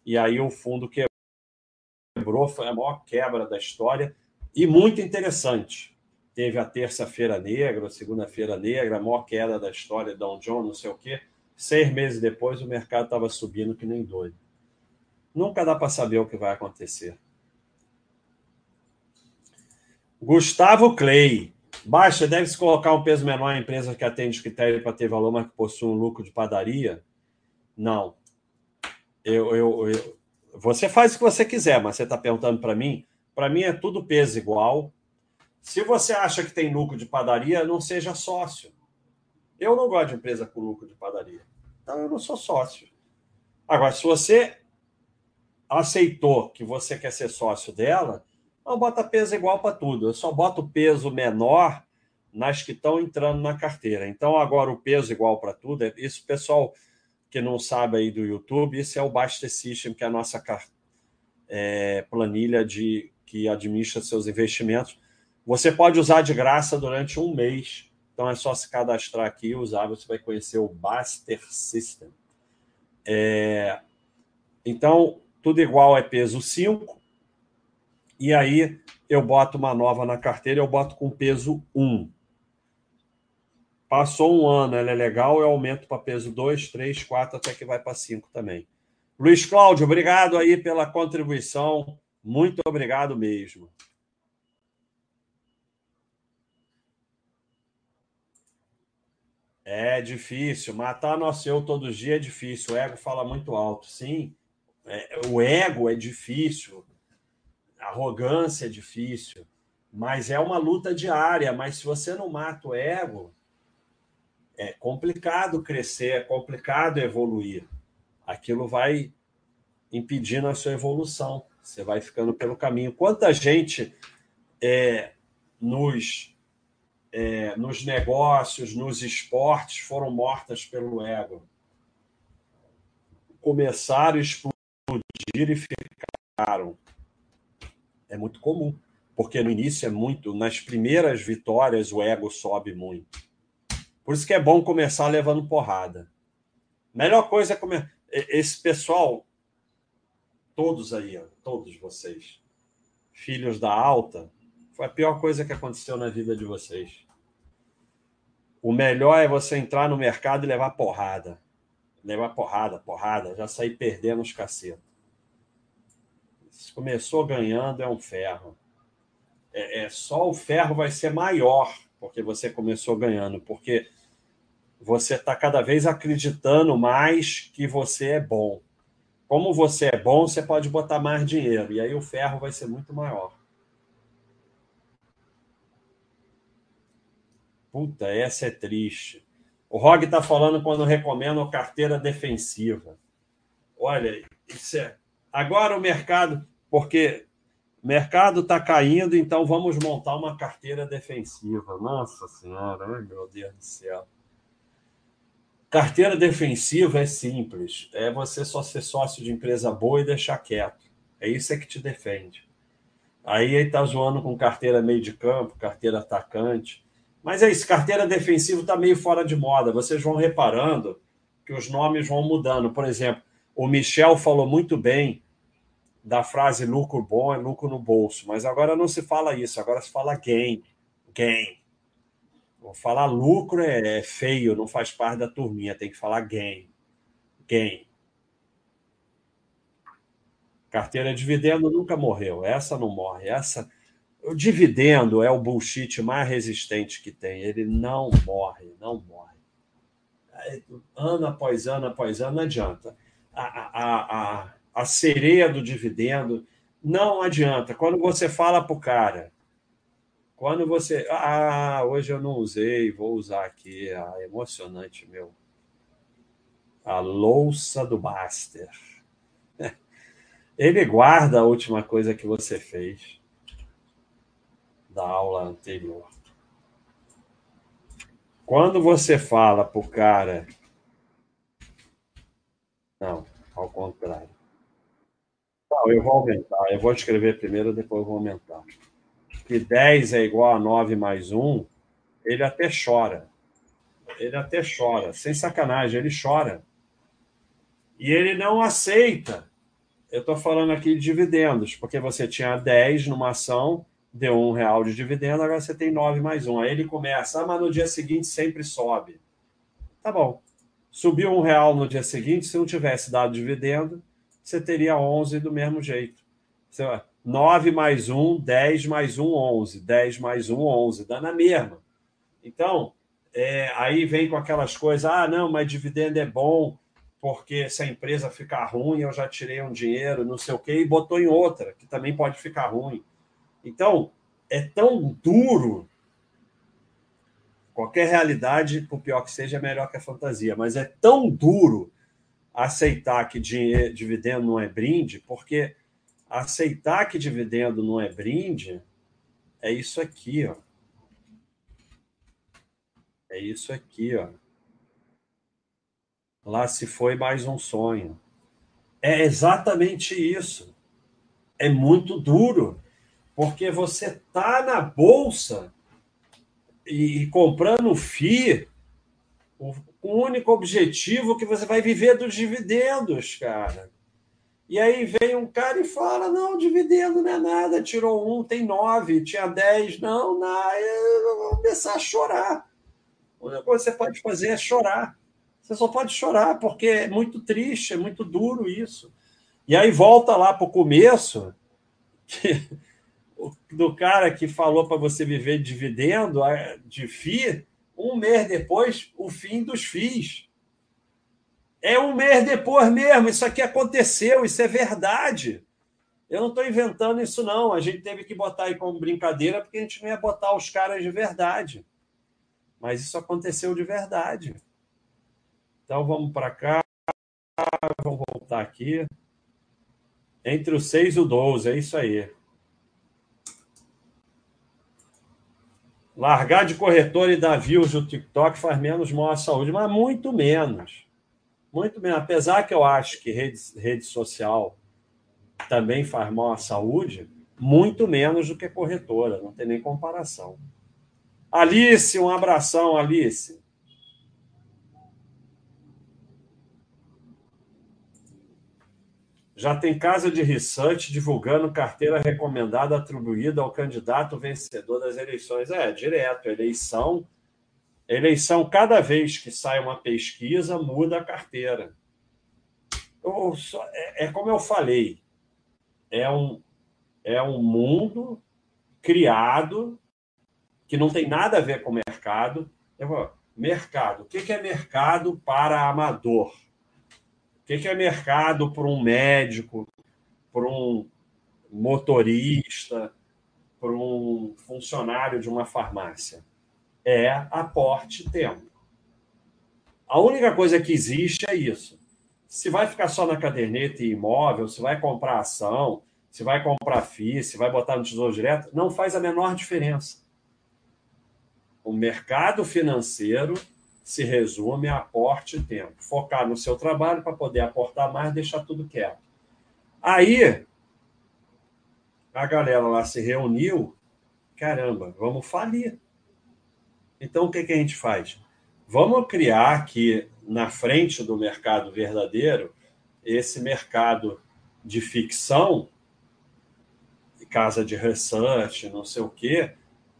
E aí o fundo quebrou, foi a maior quebra da história e muito interessante teve a terça-feira negra, a segunda-feira negra, a maior queda da história, Dow Jones, não sei o quê. Seis meses depois, o mercado estava subindo que nem doido. Nunca dá para saber o que vai acontecer. Gustavo Clay. Baixa, deve-se colocar um peso menor em empresa que atende critério para ter valor, mas que possui um lucro de padaria? Não. Eu, eu, eu, você faz o que você quiser, mas você está perguntando para mim. Para mim é tudo peso igual. Se você acha que tem lucro de padaria, não seja sócio. Eu não gosto de empresa com lucro de padaria. Então eu não sou sócio. Agora, se você aceitou que você quer ser sócio dela, não bota peso igual para tudo. Eu só boto peso menor nas que estão entrando na carteira. Então, agora o peso igual para tudo, é isso, pessoal que não sabe aí do YouTube, isso é o Baster System, que é a nossa é, planilha de que administra seus investimentos. Você pode usar de graça durante um mês. Então é só se cadastrar aqui e usar, você vai conhecer o Baster System. É... Então, tudo igual é peso 5. E aí eu boto uma nova na carteira, eu boto com peso 1. Passou um ano, ela é legal, eu aumento para peso 2, 3, 4, até que vai para 5 também. Luiz Cláudio, obrigado aí pela contribuição. Muito obrigado mesmo. É difícil. Matar nosso eu todo dia é difícil. O ego fala muito alto. Sim, é, o ego é difícil. A arrogância é difícil. Mas é uma luta diária. Mas se você não mata o ego, é complicado crescer, é complicado evoluir. Aquilo vai impedindo a sua evolução. Você vai ficando pelo caminho. Quanta gente é, nos é, nos negócios, nos esportes, foram mortas pelo ego. Começaram a explodir e ficaram. É muito comum, porque no início é muito, nas primeiras vitórias o ego sobe muito. Por isso que é bom começar levando porrada. Melhor coisa é comer. Esse pessoal, todos aí, todos vocês, filhos da alta, foi a pior coisa que aconteceu na vida de vocês. O melhor é você entrar no mercado e levar porrada. Levar porrada, porrada, já sair perdendo os cacetos. Começou ganhando, é um ferro. É, é, só o ferro vai ser maior porque você começou ganhando, porque você está cada vez acreditando mais que você é bom. Como você é bom, você pode botar mais dinheiro, e aí o ferro vai ser muito maior. Puta, essa é triste. O Rog está falando quando recomenda carteira defensiva. Olha, isso é... agora o mercado, porque o mercado está caindo, então vamos montar uma carteira defensiva. Nossa Senhora, meu Deus do céu. Carteira defensiva é simples. É você só ser sócio de empresa boa e deixar quieto. É isso é que te defende. Aí ele está zoando com carteira meio de campo, carteira atacante. Mas é isso, carteira defensiva está meio fora de moda. Vocês vão reparando que os nomes vão mudando. Por exemplo, o Michel falou muito bem da frase lucro bom é lucro no bolso, mas agora não se fala isso, agora se fala gain. Gain. Falar lucro é, é feio, não faz parte da turminha, tem que falar gain. Gain. Carteira de dividendo nunca morreu, essa não morre, essa o dividendo é o bullshit mais resistente que tem. Ele não morre, não morre. Ano após ano após ano, não adianta. A, a, a, a sereia do dividendo não adianta. Quando você fala para o cara, Quando você. Ah, hoje eu não usei, vou usar aqui. Ah, emocionante, meu. A louça do Master. Ele guarda a última coisa que você fez da aula anterior. Quando você fala para o cara. Não, ao contrário. Não, eu vou aumentar. Eu vou escrever primeiro, depois vou aumentar. Que 10 é igual a 9 mais 1, ele até chora. Ele até chora. Sem sacanagem, ele chora. E ele não aceita. Eu estou falando aqui de dividendos, porque você tinha 10 numa ação deu um real de dividendo, agora você tem 9 mais um. Aí ele começa, ah, mas no dia seguinte sempre sobe. Tá bom. Subiu um real no dia seguinte, se não tivesse dado dividendo, você teria 11 do mesmo jeito. Você, 9 mais 1, 10 mais 1, 11. 10 mais 1, 11. Dá na mesma. Então, é, aí vem com aquelas coisas, ah, não, mas dividendo é bom, porque se a empresa ficar ruim, eu já tirei um dinheiro, não sei o quê, e botou em outra, que também pode ficar ruim. Então, é tão duro. Qualquer realidade, por pior que seja, é melhor que a fantasia, mas é tão duro aceitar que dividendo não é brinde, porque aceitar que dividendo não é brinde é isso aqui, ó. É isso aqui, ó. Lá se foi mais um sonho. É exatamente isso. É muito duro porque você tá na bolsa e, comprando FI, o, o único objetivo que você vai viver dos dividendos, cara. E aí vem um cara e fala: não, dividendo não é nada, tirou um, tem nove, tinha dez, não, não, eu vou começar a chorar. O negócio que você pode fazer é chorar. Você só pode chorar, porque é muito triste, é muito duro isso. E aí volta lá para o começo, que do cara que falou para você viver de dividendo, de FII, um mês depois, o fim dos FIIs. É um mês depois mesmo, isso aqui aconteceu, isso é verdade. Eu não estou inventando isso, não. A gente teve que botar aí como brincadeira, porque a gente não ia botar os caras de verdade. Mas isso aconteceu de verdade. Então vamos para cá. Vamos voltar aqui. Entre o 6 e o 12, é isso aí. Largar de corretor e dar views no TikTok faz menos mal à saúde, mas muito menos. Muito menos. Apesar que eu acho que rede, rede social também faz mal à saúde, muito menos do que corretora, não tem nem comparação. Alice, um abração, Alice. Já tem casa de research divulgando carteira recomendada atribuída ao candidato vencedor das eleições. É, direto. Eleição. Eleição, cada vez que sai uma pesquisa, muda a carteira. É, é como eu falei, é um, é um mundo criado que não tem nada a ver com o mercado. mercado. O que é mercado para amador? O que é mercado para um médico, para um motorista, para um funcionário de uma farmácia? É aporte tempo. A única coisa que existe é isso. Se vai ficar só na caderneta e imóvel, se vai comprar ação, se vai comprar FII, se vai botar no Tesouro Direto, não faz a menor diferença. O mercado financeiro se resume a aporte e tempo. Focar no seu trabalho para poder aportar mais, deixar tudo quieto. Aí, a galera lá se reuniu, caramba, vamos falir. Então, o que, que a gente faz? Vamos criar aqui, na frente do mercado verdadeiro, esse mercado de ficção, casa de research, não sei o quê,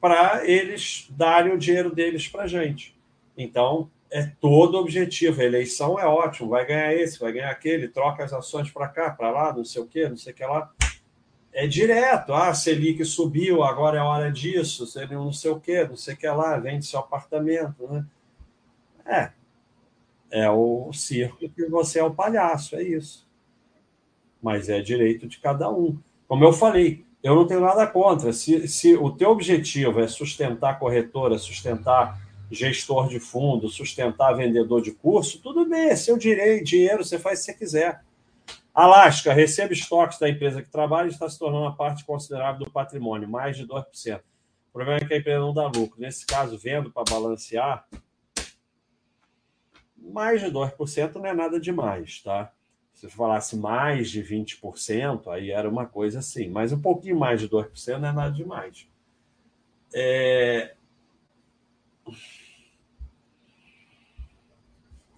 para eles darem o dinheiro deles para a gente. Então, é todo objetivo. A eleição é ótimo, vai ganhar esse, vai ganhar aquele, troca as ações para cá, para lá, não sei o quê, não sei o que lá. É direto. Ah, Selic subiu, agora é hora disso, não sei o quê, não sei o que lá, vende seu apartamento. Né? É. É o circo que você é o palhaço, é isso. Mas é direito de cada um. Como eu falei, eu não tenho nada contra. Se, se o teu objetivo é sustentar corretora, sustentar gestor de fundo, sustentar vendedor de curso, tudo bem, é seu direito, dinheiro, você faz se você quiser. Alasca, recebe estoques da empresa que trabalha e está se tornando uma parte considerável do patrimônio, mais de 2%. O problema é que a empresa não dá lucro. Nesse caso, vendo para balancear, mais de 2% não é nada demais, tá? Se falasse mais de 20%, aí era uma coisa assim, mas um pouquinho mais de 2% não é nada demais. É...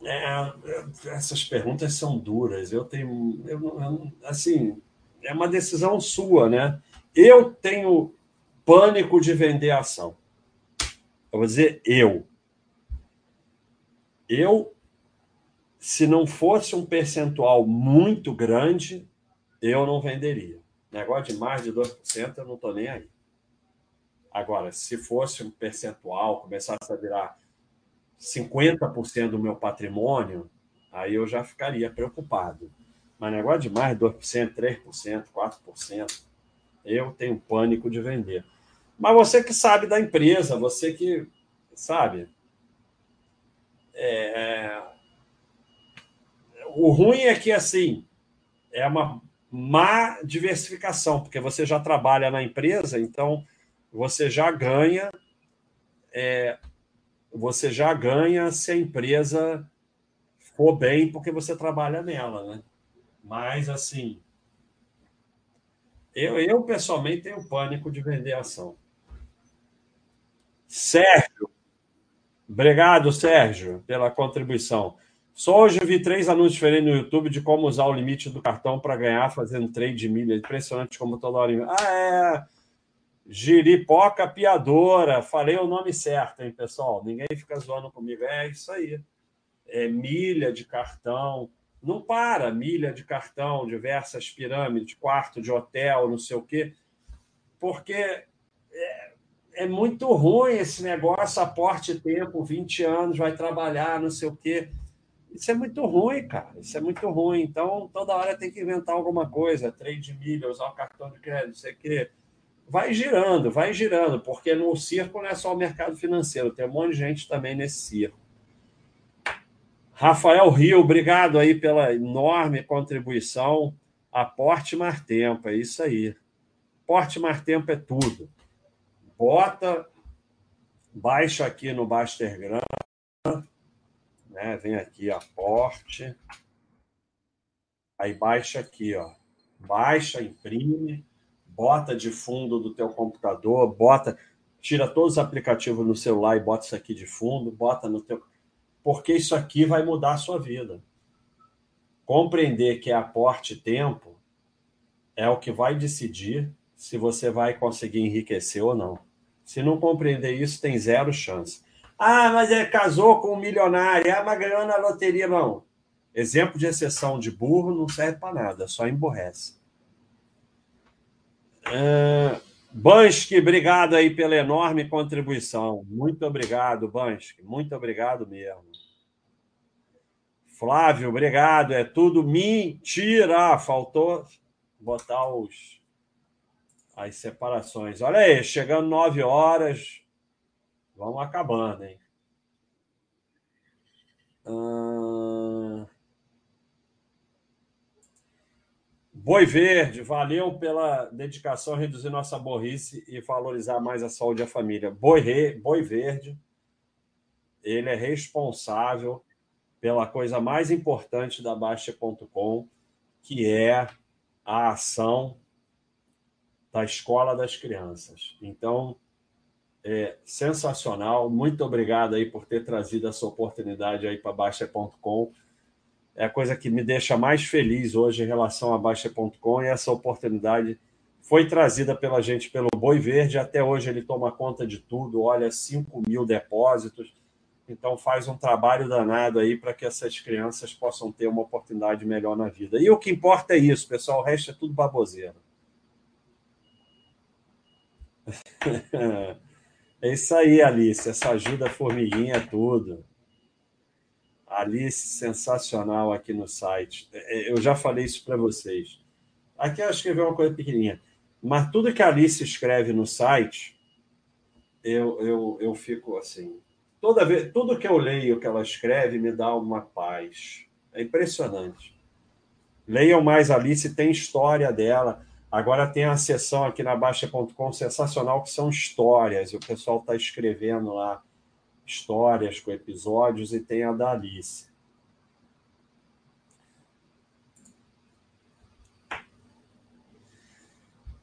É, essas perguntas são duras. Eu tenho, eu, eu, assim, é uma decisão sua, né? Eu tenho pânico de vender ação. Eu vou dizer eu. Eu, se não fosse um percentual muito grande, eu não venderia. Negócio de mais de 2%, eu não estou nem aí. Agora, se fosse um percentual, começasse a virar 50% do meu patrimônio, aí eu já ficaria preocupado. Mas negócio de mais 2%, 3%, 4%, eu tenho pânico de vender. Mas você que sabe da empresa, você que sabe. É... O ruim é que, assim, é uma má diversificação, porque você já trabalha na empresa, então você já ganha é, você já ganha se a empresa for bem porque você trabalha nela, né? Mas assim, eu, eu pessoalmente tenho pânico de vender ação. Sérgio, obrigado, Sérgio, pela contribuição. Só hoje eu vi três anúncios diferentes no YouTube de como usar o limite do cartão para ganhar fazendo trade de milha. Impressionante como toda hora. Ah, é. Giripoca Piadora, falei o nome certo, hein, pessoal? Ninguém fica zoando comigo. É isso aí. É milha de cartão. Não para, milha de cartão, diversas pirâmides, quarto de hotel, não sei o quê. Porque é, é muito ruim esse negócio, aporte tempo, 20 anos, vai trabalhar, não sei o quê. Isso é muito ruim, cara. Isso é muito ruim. Então, toda hora tem que inventar alguma coisa. Trade milha, usar o cartão de crédito, não sei o quê vai girando, vai girando, porque no circo não é só o mercado financeiro, tem um monte de gente também nesse circo. Rafael Rio, obrigado aí pela enorme contribuição. Aporte mais tempo, é isso aí. Aporte mais tempo é tudo. Bota, baixa aqui no Bastergram, né? Vem aqui, aporte. Aí baixa aqui, ó. Baixa, imprime bota de fundo do teu computador, bota, tira todos os aplicativos no celular e bota isso aqui de fundo, bota no teu, porque isso aqui vai mudar a sua vida. Compreender que é aporte tempo é o que vai decidir se você vai conseguir enriquecer ou não. Se não compreender isso, tem zero chance. Ah, mas ele casou com um milionário, ah, mas ganhou na loteria. Não. Exemplo de exceção de burro não serve para nada, só emborrece. Uh, Bansky, obrigado aí pela enorme contribuição. Muito obrigado, Bansky. Muito obrigado mesmo. Flávio, obrigado. É tudo mentira. Faltou botar os, as separações. Olha aí, chegando nove horas. Vamos acabando, hein? Uh... Boi Verde, valeu pela dedicação a reduzir nossa borrice e valorizar mais a saúde da família. Boi, Re, Boi Verde, ele é responsável pela coisa mais importante da Baixa.com, que é a ação da Escola das Crianças. Então, é sensacional. Muito obrigado aí por ter trazido essa oportunidade aí para Baixa.com é a coisa que me deixa mais feliz hoje em relação a Baixa.com e essa oportunidade foi trazida pela gente pelo Boi Verde. Até hoje ele toma conta de tudo, olha, 5 mil depósitos. Então faz um trabalho danado aí para que essas crianças possam ter uma oportunidade melhor na vida. E o que importa é isso, pessoal. O resto é tudo baboseira. É isso aí, Alice. Essa ajuda formiguinha é tudo. Alice, sensacional aqui no site. É, é, eu já falei isso para vocês. Aqui eu escrevi uma coisa pequenininha. Mas tudo que a Alice escreve no site, eu, eu, eu fico assim. Toda vez, tudo que eu leio que ela escreve me dá uma paz. É impressionante. Leiam mais Alice, tem história dela. Agora tem a sessão aqui na Baixa.com sensacional, que são histórias. O pessoal está escrevendo lá histórias com episódios e tem a da Alice.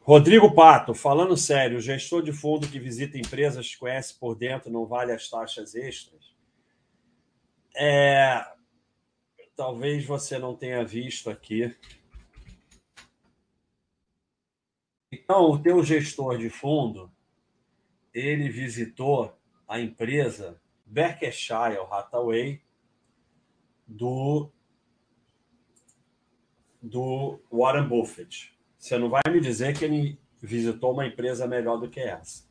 Rodrigo Pato, falando sério, gestor de fundo que visita empresas, conhece por dentro, não vale as taxas extras? É, talvez você não tenha visto aqui. Então, o teu gestor de fundo, ele visitou a empresa Berkshire Hathaway do, do Warren Buffett. Você não vai me dizer que ele visitou uma empresa melhor do que essa.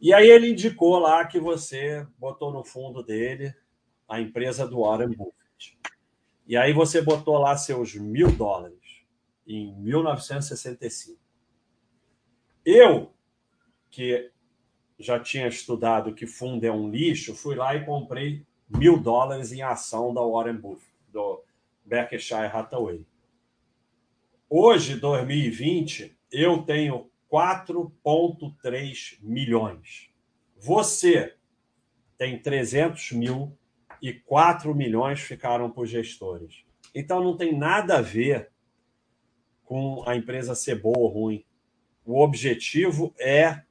E aí ele indicou lá que você botou no fundo dele a empresa do Warren Buffett. E aí você botou lá seus mil dólares em 1965. Eu, que já tinha estudado que fundo é um lixo, fui lá e comprei mil dólares em ação da Warren Buffett, do Berkshire Hathaway. Hoje, 2020, eu tenho 4,3 milhões. Você tem 300 mil e 4 milhões ficaram por gestores. Então não tem nada a ver com a empresa ser boa ou ruim. O objetivo é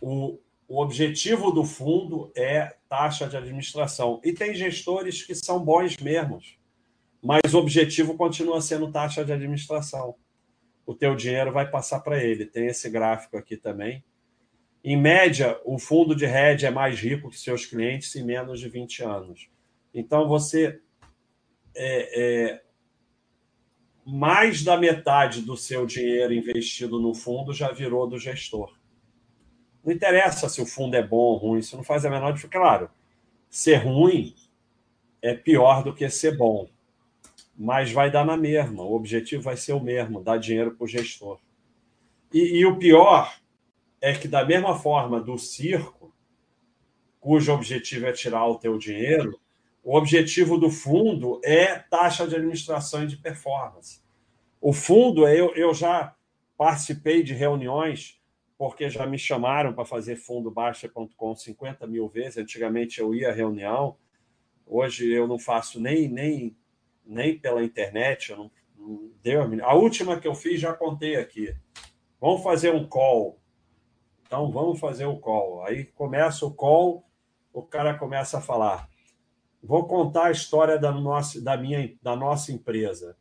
o, o objetivo do fundo é taxa de administração. E tem gestores que são bons mesmos, mas o objetivo continua sendo taxa de administração. O teu dinheiro vai passar para ele. Tem esse gráfico aqui também. Em média, o fundo de hedge é mais rico que seus clientes em menos de 20 anos. Então, você é, é, mais da metade do seu dinheiro investido no fundo já virou do gestor. Não interessa se o fundo é bom ou ruim, isso não faz a menor diferença. Claro, ser ruim é pior do que ser bom, mas vai dar na mesma. O objetivo vai ser o mesmo: dar dinheiro para o gestor. E, e o pior é que, da mesma forma do circo, cujo objetivo é tirar o teu dinheiro, o objetivo do fundo é taxa de administração e de performance. O fundo, eu, eu já participei de reuniões porque já me chamaram para fazer fundo baixa.com 50 mil vezes. Antigamente eu ia à reunião, hoje eu não faço nem, nem, nem pela internet. Eu não, não deu, a última que eu fiz já contei aqui. Vamos fazer um call. Então vamos fazer o call. Aí começa o call, o cara começa a falar. Vou contar a história da nossa, da minha, da nossa empresa.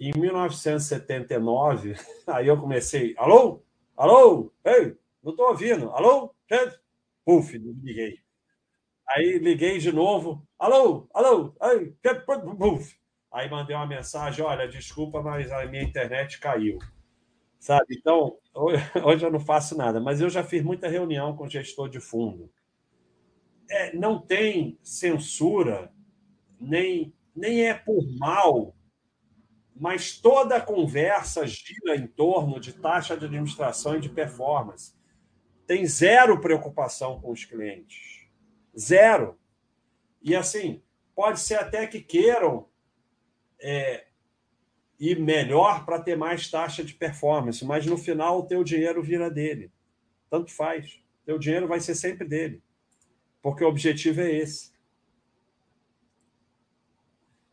Em 1979, aí eu comecei, alô? Alô? Ei, não estou ouvindo. Alô? Puf, liguei. Aí liguei de novo. Alô? Alô? Ei, puf. Aí mandei uma mensagem: olha, desculpa, mas a minha internet caiu. Sabe? Então, hoje eu não faço nada, mas eu já fiz muita reunião com gestor de fundo. É, não tem censura, nem, nem é por mal mas toda a conversa gira em torno de taxa de administração e de performance. Tem zero preocupação com os clientes. Zero. E assim, pode ser até que queiram é, ir melhor para ter mais taxa de performance, mas no final o teu dinheiro vira dele. Tanto faz. Teu dinheiro vai ser sempre dele. Porque o objetivo é esse.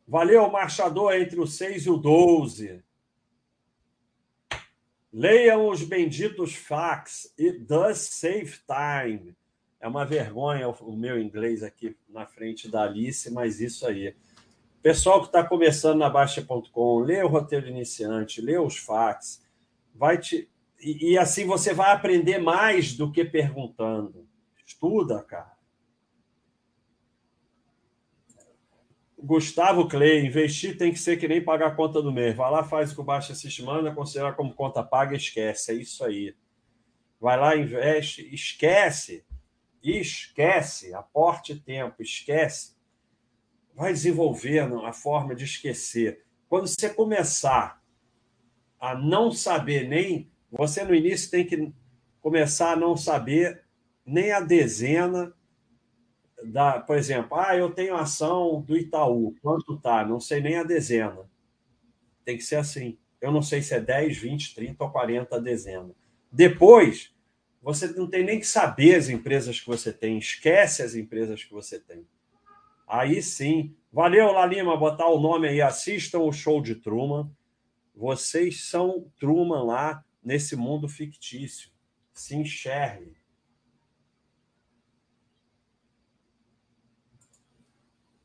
Valeu, marchador, entre o 6 e o 12. Leiam os benditos fax. It does save time. É uma vergonha o meu inglês aqui na frente da Alice, mas isso aí. Pessoal que está começando na Baixa.com, lê o roteiro iniciante, lê os fax. Vai te... E, e assim você vai aprender mais do que perguntando. Estuda, cara. Gustavo Clay, investir tem que ser que nem pagar a conta do mês. Vai lá, faz o que o Baixa Assist manda, considera como conta paga, esquece. É isso aí. Vai lá, investe, esquece. Esquece. Aporte tempo, esquece. Vai desenvolvendo a forma de esquecer. Quando você começar a não saber nem. Você no início tem que começar a não saber nem a dezena da, por exemplo, ah, eu tenho ação do Itaú, quanto tá? Não sei nem a dezena. Tem que ser assim. Eu não sei se é 10, 20, 30 ou 40 a dezena. Depois, você não tem nem que saber as empresas que você tem, esquece as empresas que você tem. Aí sim. Valeu, Lalima, botar o nome aí, assistam o show de Truman. Vocês são Truman lá nesse mundo fictício. Se enxergue.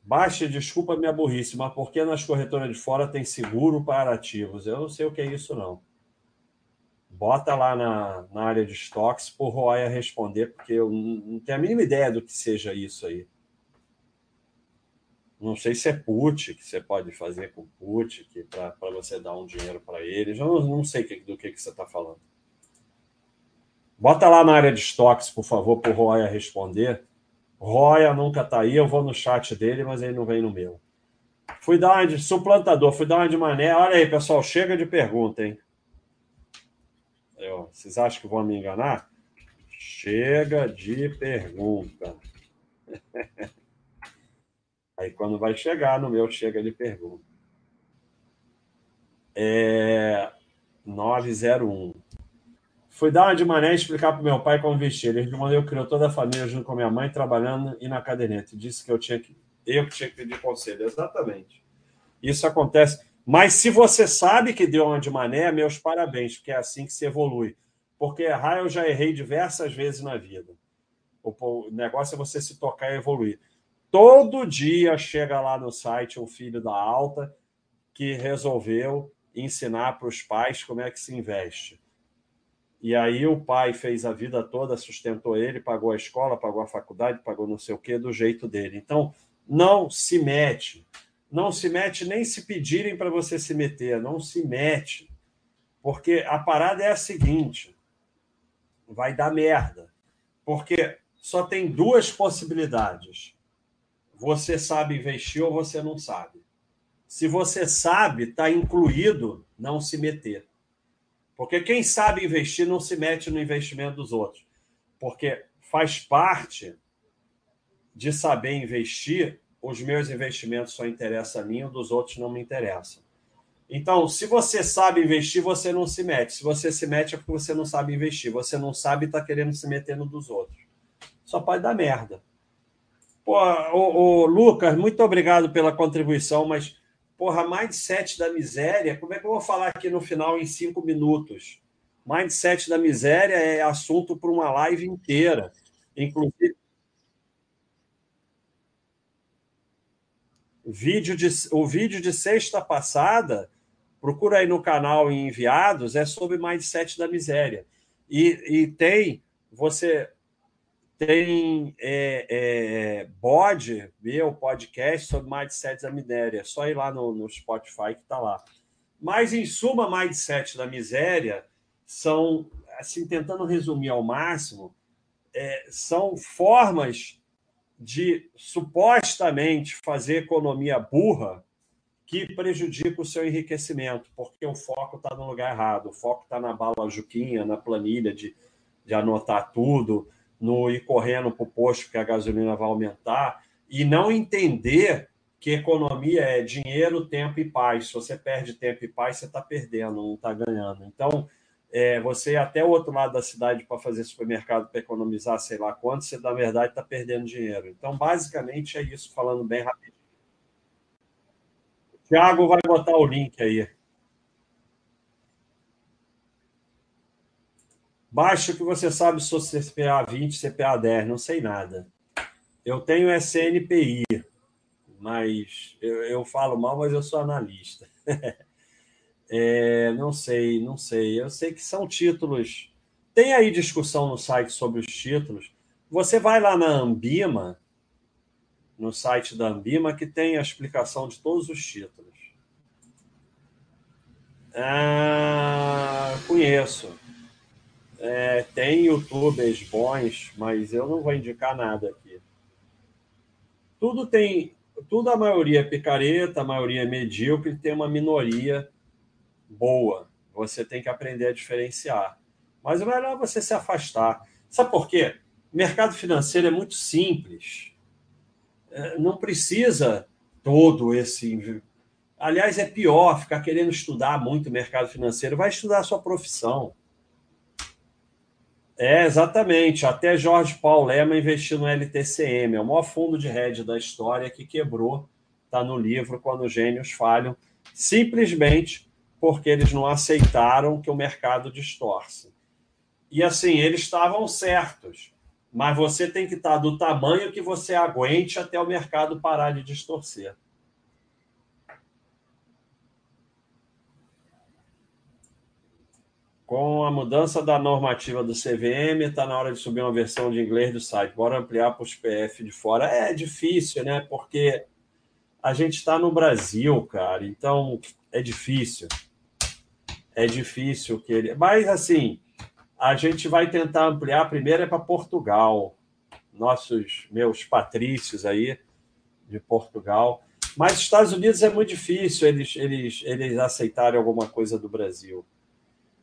Baixa, desculpa minha burrice, mas por que nas corretoras de fora tem seguro para ativos? Eu não sei o que é isso, não. Bota lá na, na área de estoques por Roya responder, porque eu não tenho a mínima ideia do que seja isso aí. Não sei se é put, que você pode fazer com put, para você dar um dinheiro para eles. Eu não, não sei do que, que você está falando. Bota lá na área de estoques, por favor, por Roya responder Roya nunca tá aí, eu vou no chat dele, mas ele não vem no meu. Fui dar uma de suplantador, fui dar uma de mané. Olha aí, pessoal, chega de pergunta, hein? Eu, vocês acham que vão me enganar? Chega de pergunta. aí quando vai chegar no meu, chega de pergunta. É 901. Fui dar uma de mané e explicar para meu pai como vestir. Ele respondeu que criou toda a família junto com minha mãe, trabalhando e na caderneta. Disse que eu tinha que eu tinha que pedir conselho. Exatamente. Isso acontece. Mas se você sabe que deu uma de mané, meus parabéns, porque é assim que se evolui. Porque errar eu já errei diversas vezes na vida. O negócio é você se tocar e evoluir. Todo dia chega lá no site um filho da alta que resolveu ensinar para os pais como é que se investe. E aí o pai fez a vida toda, sustentou ele, pagou a escola, pagou a faculdade, pagou não sei o quê, do jeito dele. Então, não se mete. Não se mete nem se pedirem para você se meter, não se mete. Porque a parada é a seguinte: vai dar merda. Porque só tem duas possibilidades. Você sabe investir ou você não sabe. Se você sabe, está incluído não se meter. Porque quem sabe investir não se mete no investimento dos outros. Porque faz parte de saber investir, os meus investimentos só interessam a mim, os dos outros não me interessam. Então, se você sabe investir, você não se mete. Se você se mete, é porque você não sabe investir. Você não sabe e está querendo se meter no dos outros. Só pode dar merda. Pô, ô, Lucas, muito obrigado pela contribuição, mas Porra, mindset da miséria, como é que eu vou falar aqui no final em cinco minutos? Mindset da miséria é assunto para uma live inteira. Inclusive. Vídeo de, o vídeo de sexta passada, procura aí no canal enviados, é sobre mindset da miséria. E, e tem, você tem é, é, bode, meu podcast sobre mindset da miséria. É só ir lá no, no Spotify que está lá. Mas, em suma, mindset da miséria são, assim, tentando resumir ao máximo, é, são formas de supostamente fazer economia burra que prejudica o seu enriquecimento, porque o foco está no lugar errado. O foco está na bala juquinha, na planilha de, de anotar tudo no ir correndo para o posto que a gasolina vai aumentar e não entender que economia é dinheiro, tempo e paz. Se você perde tempo e paz, você está perdendo, não está ganhando. Então, é, você ir até o outro lado da cidade para fazer supermercado para economizar sei lá quanto, você na verdade está perdendo dinheiro. Então, basicamente é isso, falando bem rapidinho. O Thiago vai botar o link aí. Baixa que você sabe se você CPA 20, CPA 10, não sei nada. Eu tenho SNPI, mas eu, eu falo mal, mas eu sou analista. é, não sei, não sei. Eu sei que são títulos. Tem aí discussão no site sobre os títulos. Você vai lá na Ambima, no site da Ambima, que tem a explicação de todos os títulos. Ah, conheço. É, tem youtubers bons, mas eu não vou indicar nada aqui. Tudo tem. Tudo a maioria é picareta, a maioria é medíocre, tem uma minoria boa. Você tem que aprender a diferenciar. Mas o melhor é você se afastar. Sabe por quê? Mercado financeiro é muito simples. É, não precisa todo esse. Aliás, é pior ficar querendo estudar muito o mercado financeiro. Vai estudar a sua profissão. É, exatamente. Até Jorge Paulo Lema investiu no LTCM, é o maior fundo de hedge da história que quebrou. Está no livro Quando os Gênios Falham, simplesmente porque eles não aceitaram que o mercado distorce. E assim, eles estavam certos, mas você tem que estar do tamanho que você aguente até o mercado parar de distorcer. Com a mudança da normativa do CVM, está na hora de subir uma versão de inglês do site. Bora ampliar para os PF de fora. É difícil, né? Porque a gente está no Brasil, cara. Então é difícil. É difícil que ele. Mas assim, a gente vai tentar ampliar. Primeiro é para Portugal. Nossos meus patrícios aí de Portugal. Mas Estados Unidos é muito difícil eles, eles, eles aceitarem alguma coisa do Brasil.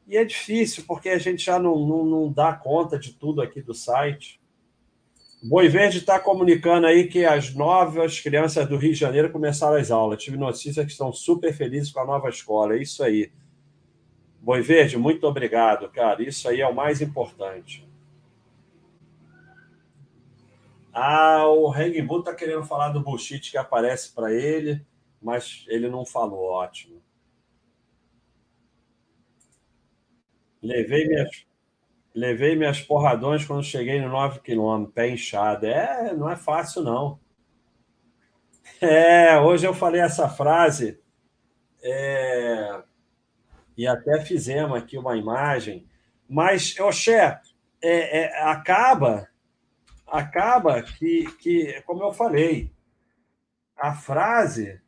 E é difícil, porque a gente já não, não, não dá conta de tudo aqui do site. Boi Verde está comunicando aí que as novas crianças do Rio de Janeiro começaram as aulas. Tive notícias que estão super felizes com a nova escola. É isso aí. Boi Verde, muito obrigado, cara. Isso aí é o mais importante. Ah, o Regbu está querendo falar do bullshit que aparece para ele, mas ele não falou. Ótimo. Levei minhas, levei minhas porradões quando cheguei no 9 km, pé inchado. É, não é fácil, não. É, hoje eu falei essa frase é, e até fizemos aqui uma imagem, mas, Oxé, é, é, acaba, acaba que, que, como eu falei, a frase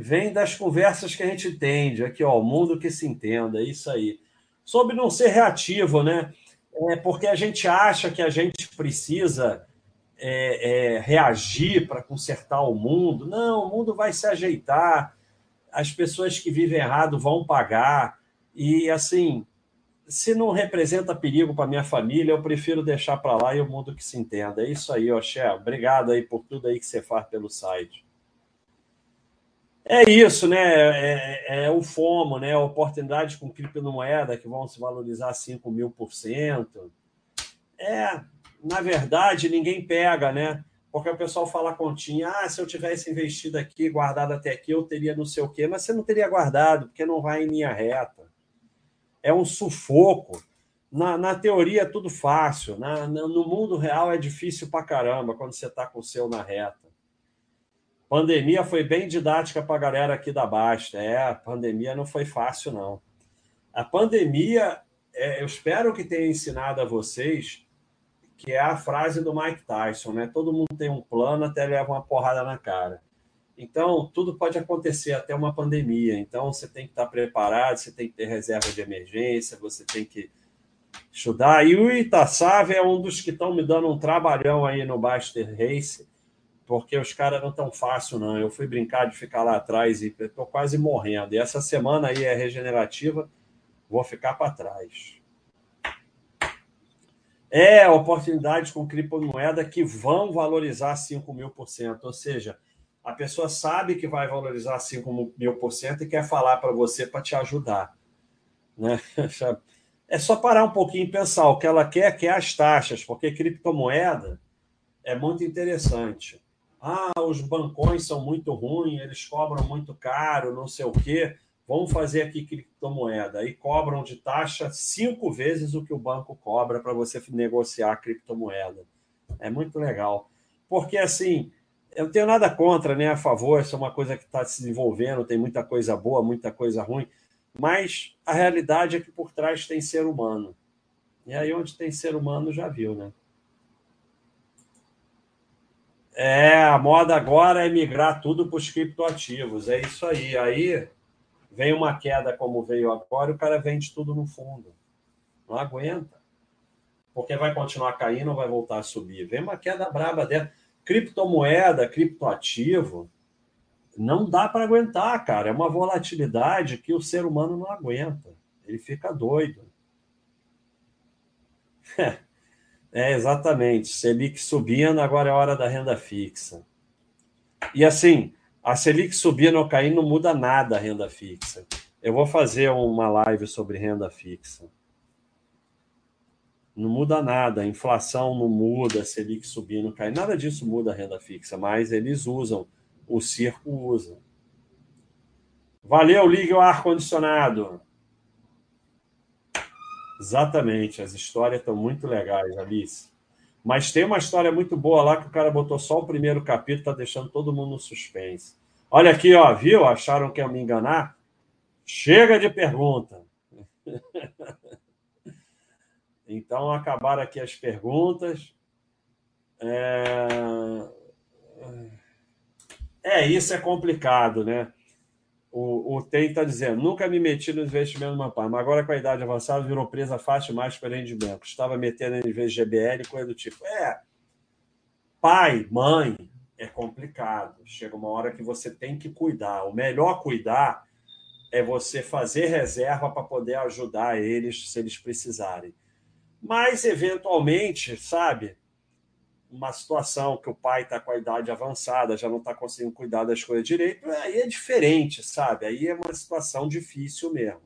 vem das conversas que a gente tem, aqui, ó, o mundo que se entenda, é isso aí. Sobre não ser reativo, né? É porque a gente acha que a gente precisa é, é, reagir para consertar o mundo. Não, o mundo vai se ajeitar, as pessoas que vivem errado vão pagar. E, assim, se não representa perigo para minha família, eu prefiro deixar para lá e o mundo que se entenda. É isso aí, Oxé. Obrigado aí por tudo aí que você faz pelo site. É isso, né? É, é, é o FOMO, né? Oportunidades com criptomoeda que vão se valorizar 5 mil por cento. É, na verdade, ninguém pega, né? Porque o pessoal fala continha, ah, se eu tivesse investido aqui, guardado até aqui, eu teria não sei o quê, mas você não teria guardado, porque não vai em linha reta. É um sufoco. Na, na teoria é tudo fácil, na, no mundo real é difícil pra caramba quando você está com o seu na reta. Pandemia foi bem didática para a galera aqui da Basta. É, a pandemia não foi fácil, não. A pandemia, é, eu espero que tenha ensinado a vocês que é a frase do Mike Tyson, né? Todo mundo tem um plano até leva uma porrada na cara. Então, tudo pode acontecer até uma pandemia. Então, você tem que estar preparado, você tem que ter reserva de emergência, você tem que estudar. E o Itaçave é um dos que estão me dando um trabalhão aí no Baster Race porque os caras não estão fácil, não. Eu fui brincar de ficar lá atrás e estou quase morrendo. E essa semana aí é regenerativa, vou ficar para trás. É oportunidades com criptomoeda que vão valorizar 5 mil por cento. Ou seja, a pessoa sabe que vai valorizar 5 mil por cento e quer falar para você para te ajudar. Né? É só parar um pouquinho e pensar. O que ela quer, quer as taxas, porque criptomoeda é muito interessante ah, os bancões são muito ruins, eles cobram muito caro, não sei o quê. Vamos fazer aqui criptomoeda. E cobram de taxa cinco vezes o que o banco cobra para você negociar criptomoeda. É muito legal. Porque, assim, eu não tenho nada contra, nem a favor, isso é uma coisa que está se desenvolvendo, tem muita coisa boa, muita coisa ruim, mas a realidade é que por trás tem ser humano. E aí, onde tem ser humano, já viu, né? É, a moda agora é migrar tudo para os criptoativos. É isso aí. Aí vem uma queda como veio agora o cara vende tudo no fundo. Não aguenta. Porque vai continuar caindo ou vai voltar a subir. Vem uma queda braba dela. Criptomoeda, criptoativo, não dá para aguentar, cara. É uma volatilidade que o ser humano não aguenta. Ele fica doido. É, exatamente. Selic subindo, agora é hora da renda fixa. E assim, a Selic subindo ou caindo não muda nada a renda fixa. Eu vou fazer uma live sobre renda fixa. Não muda nada, a inflação não muda, a Selic subindo, caindo, nada disso muda a renda fixa, mas eles usam o circo usa. Valeu, ligue o ar-condicionado. Exatamente, as histórias estão muito legais, Alice. Mas tem uma história muito boa lá que o cara botou só o primeiro capítulo, tá deixando todo mundo no suspense. Olha aqui, ó, viu? Acharam que ia me enganar? Chega de pergunta. então acabaram aqui as perguntas. É... É, isso é complicado, né? O, o TEM está dizendo: nunca me meti no investimento meu pai, mas agora com a idade avançada virou presa fácil mais para rendimento. Estava metendo em vez de GBL, coisa do tipo. É, pai, mãe, é complicado. Chega uma hora que você tem que cuidar. O melhor cuidar é você fazer reserva para poder ajudar eles se eles precisarem. Mas, eventualmente, sabe, uma situação que o pai está com a idade avançada, já não está conseguindo cuidar das coisas direito, aí é diferente, sabe? Aí é uma situação difícil mesmo.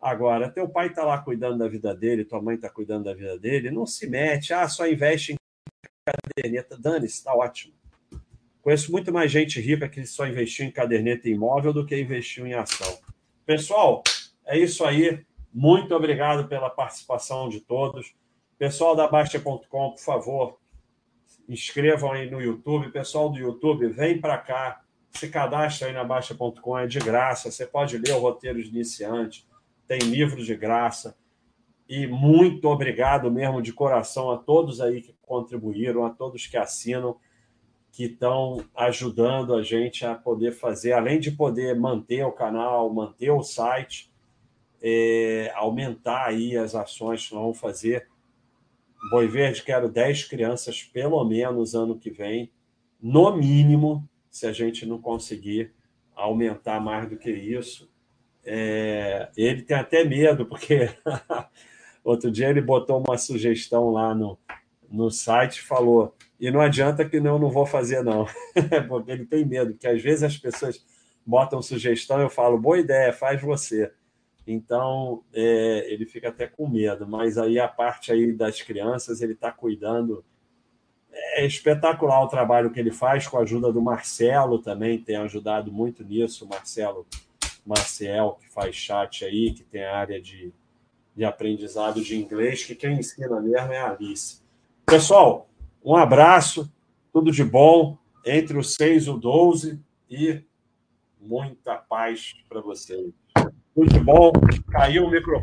Agora, teu pai está lá cuidando da vida dele, tua mãe está cuidando da vida dele, não se mete, ah, só investe em caderneta. Dane-se, está ótimo. Conheço muito mais gente rica que só investiu em caderneta imóvel do que investiu em ação. Pessoal, é isso aí. Muito obrigado pela participação de todos. Pessoal da Baixa.com, por favor, inscrevam aí no YouTube. Pessoal do YouTube, vem para cá, se cadastra aí na Baixa.com, é de graça. Você pode ler o roteiro de iniciante, tem livros de graça. E muito obrigado mesmo de coração a todos aí que contribuíram, a todos que assinam, que estão ajudando a gente a poder fazer, além de poder manter o canal, manter o site, é, aumentar aí as ações que vão fazer Boi Verde, quero 10 crianças, pelo menos, ano que vem, no mínimo, se a gente não conseguir aumentar mais do que isso. É, ele tem até medo, porque outro dia ele botou uma sugestão lá no, no site falou: e não adianta que eu não vou fazer, não, porque ele tem medo, porque às vezes as pessoas botam sugestão eu falo: boa ideia, faz você. Então, é, ele fica até com medo, mas aí a parte aí das crianças, ele está cuidando. É espetacular o trabalho que ele faz com a ajuda do Marcelo também, tem ajudado muito nisso, o Marcelo Marcel, que faz chat aí, que tem a área de, de aprendizado de inglês, que quem ensina mesmo é a Alice. Pessoal, um abraço, tudo de bom, entre o 6 e o 12 e muita paz para vocês. Muito bom. Caiu o microfone.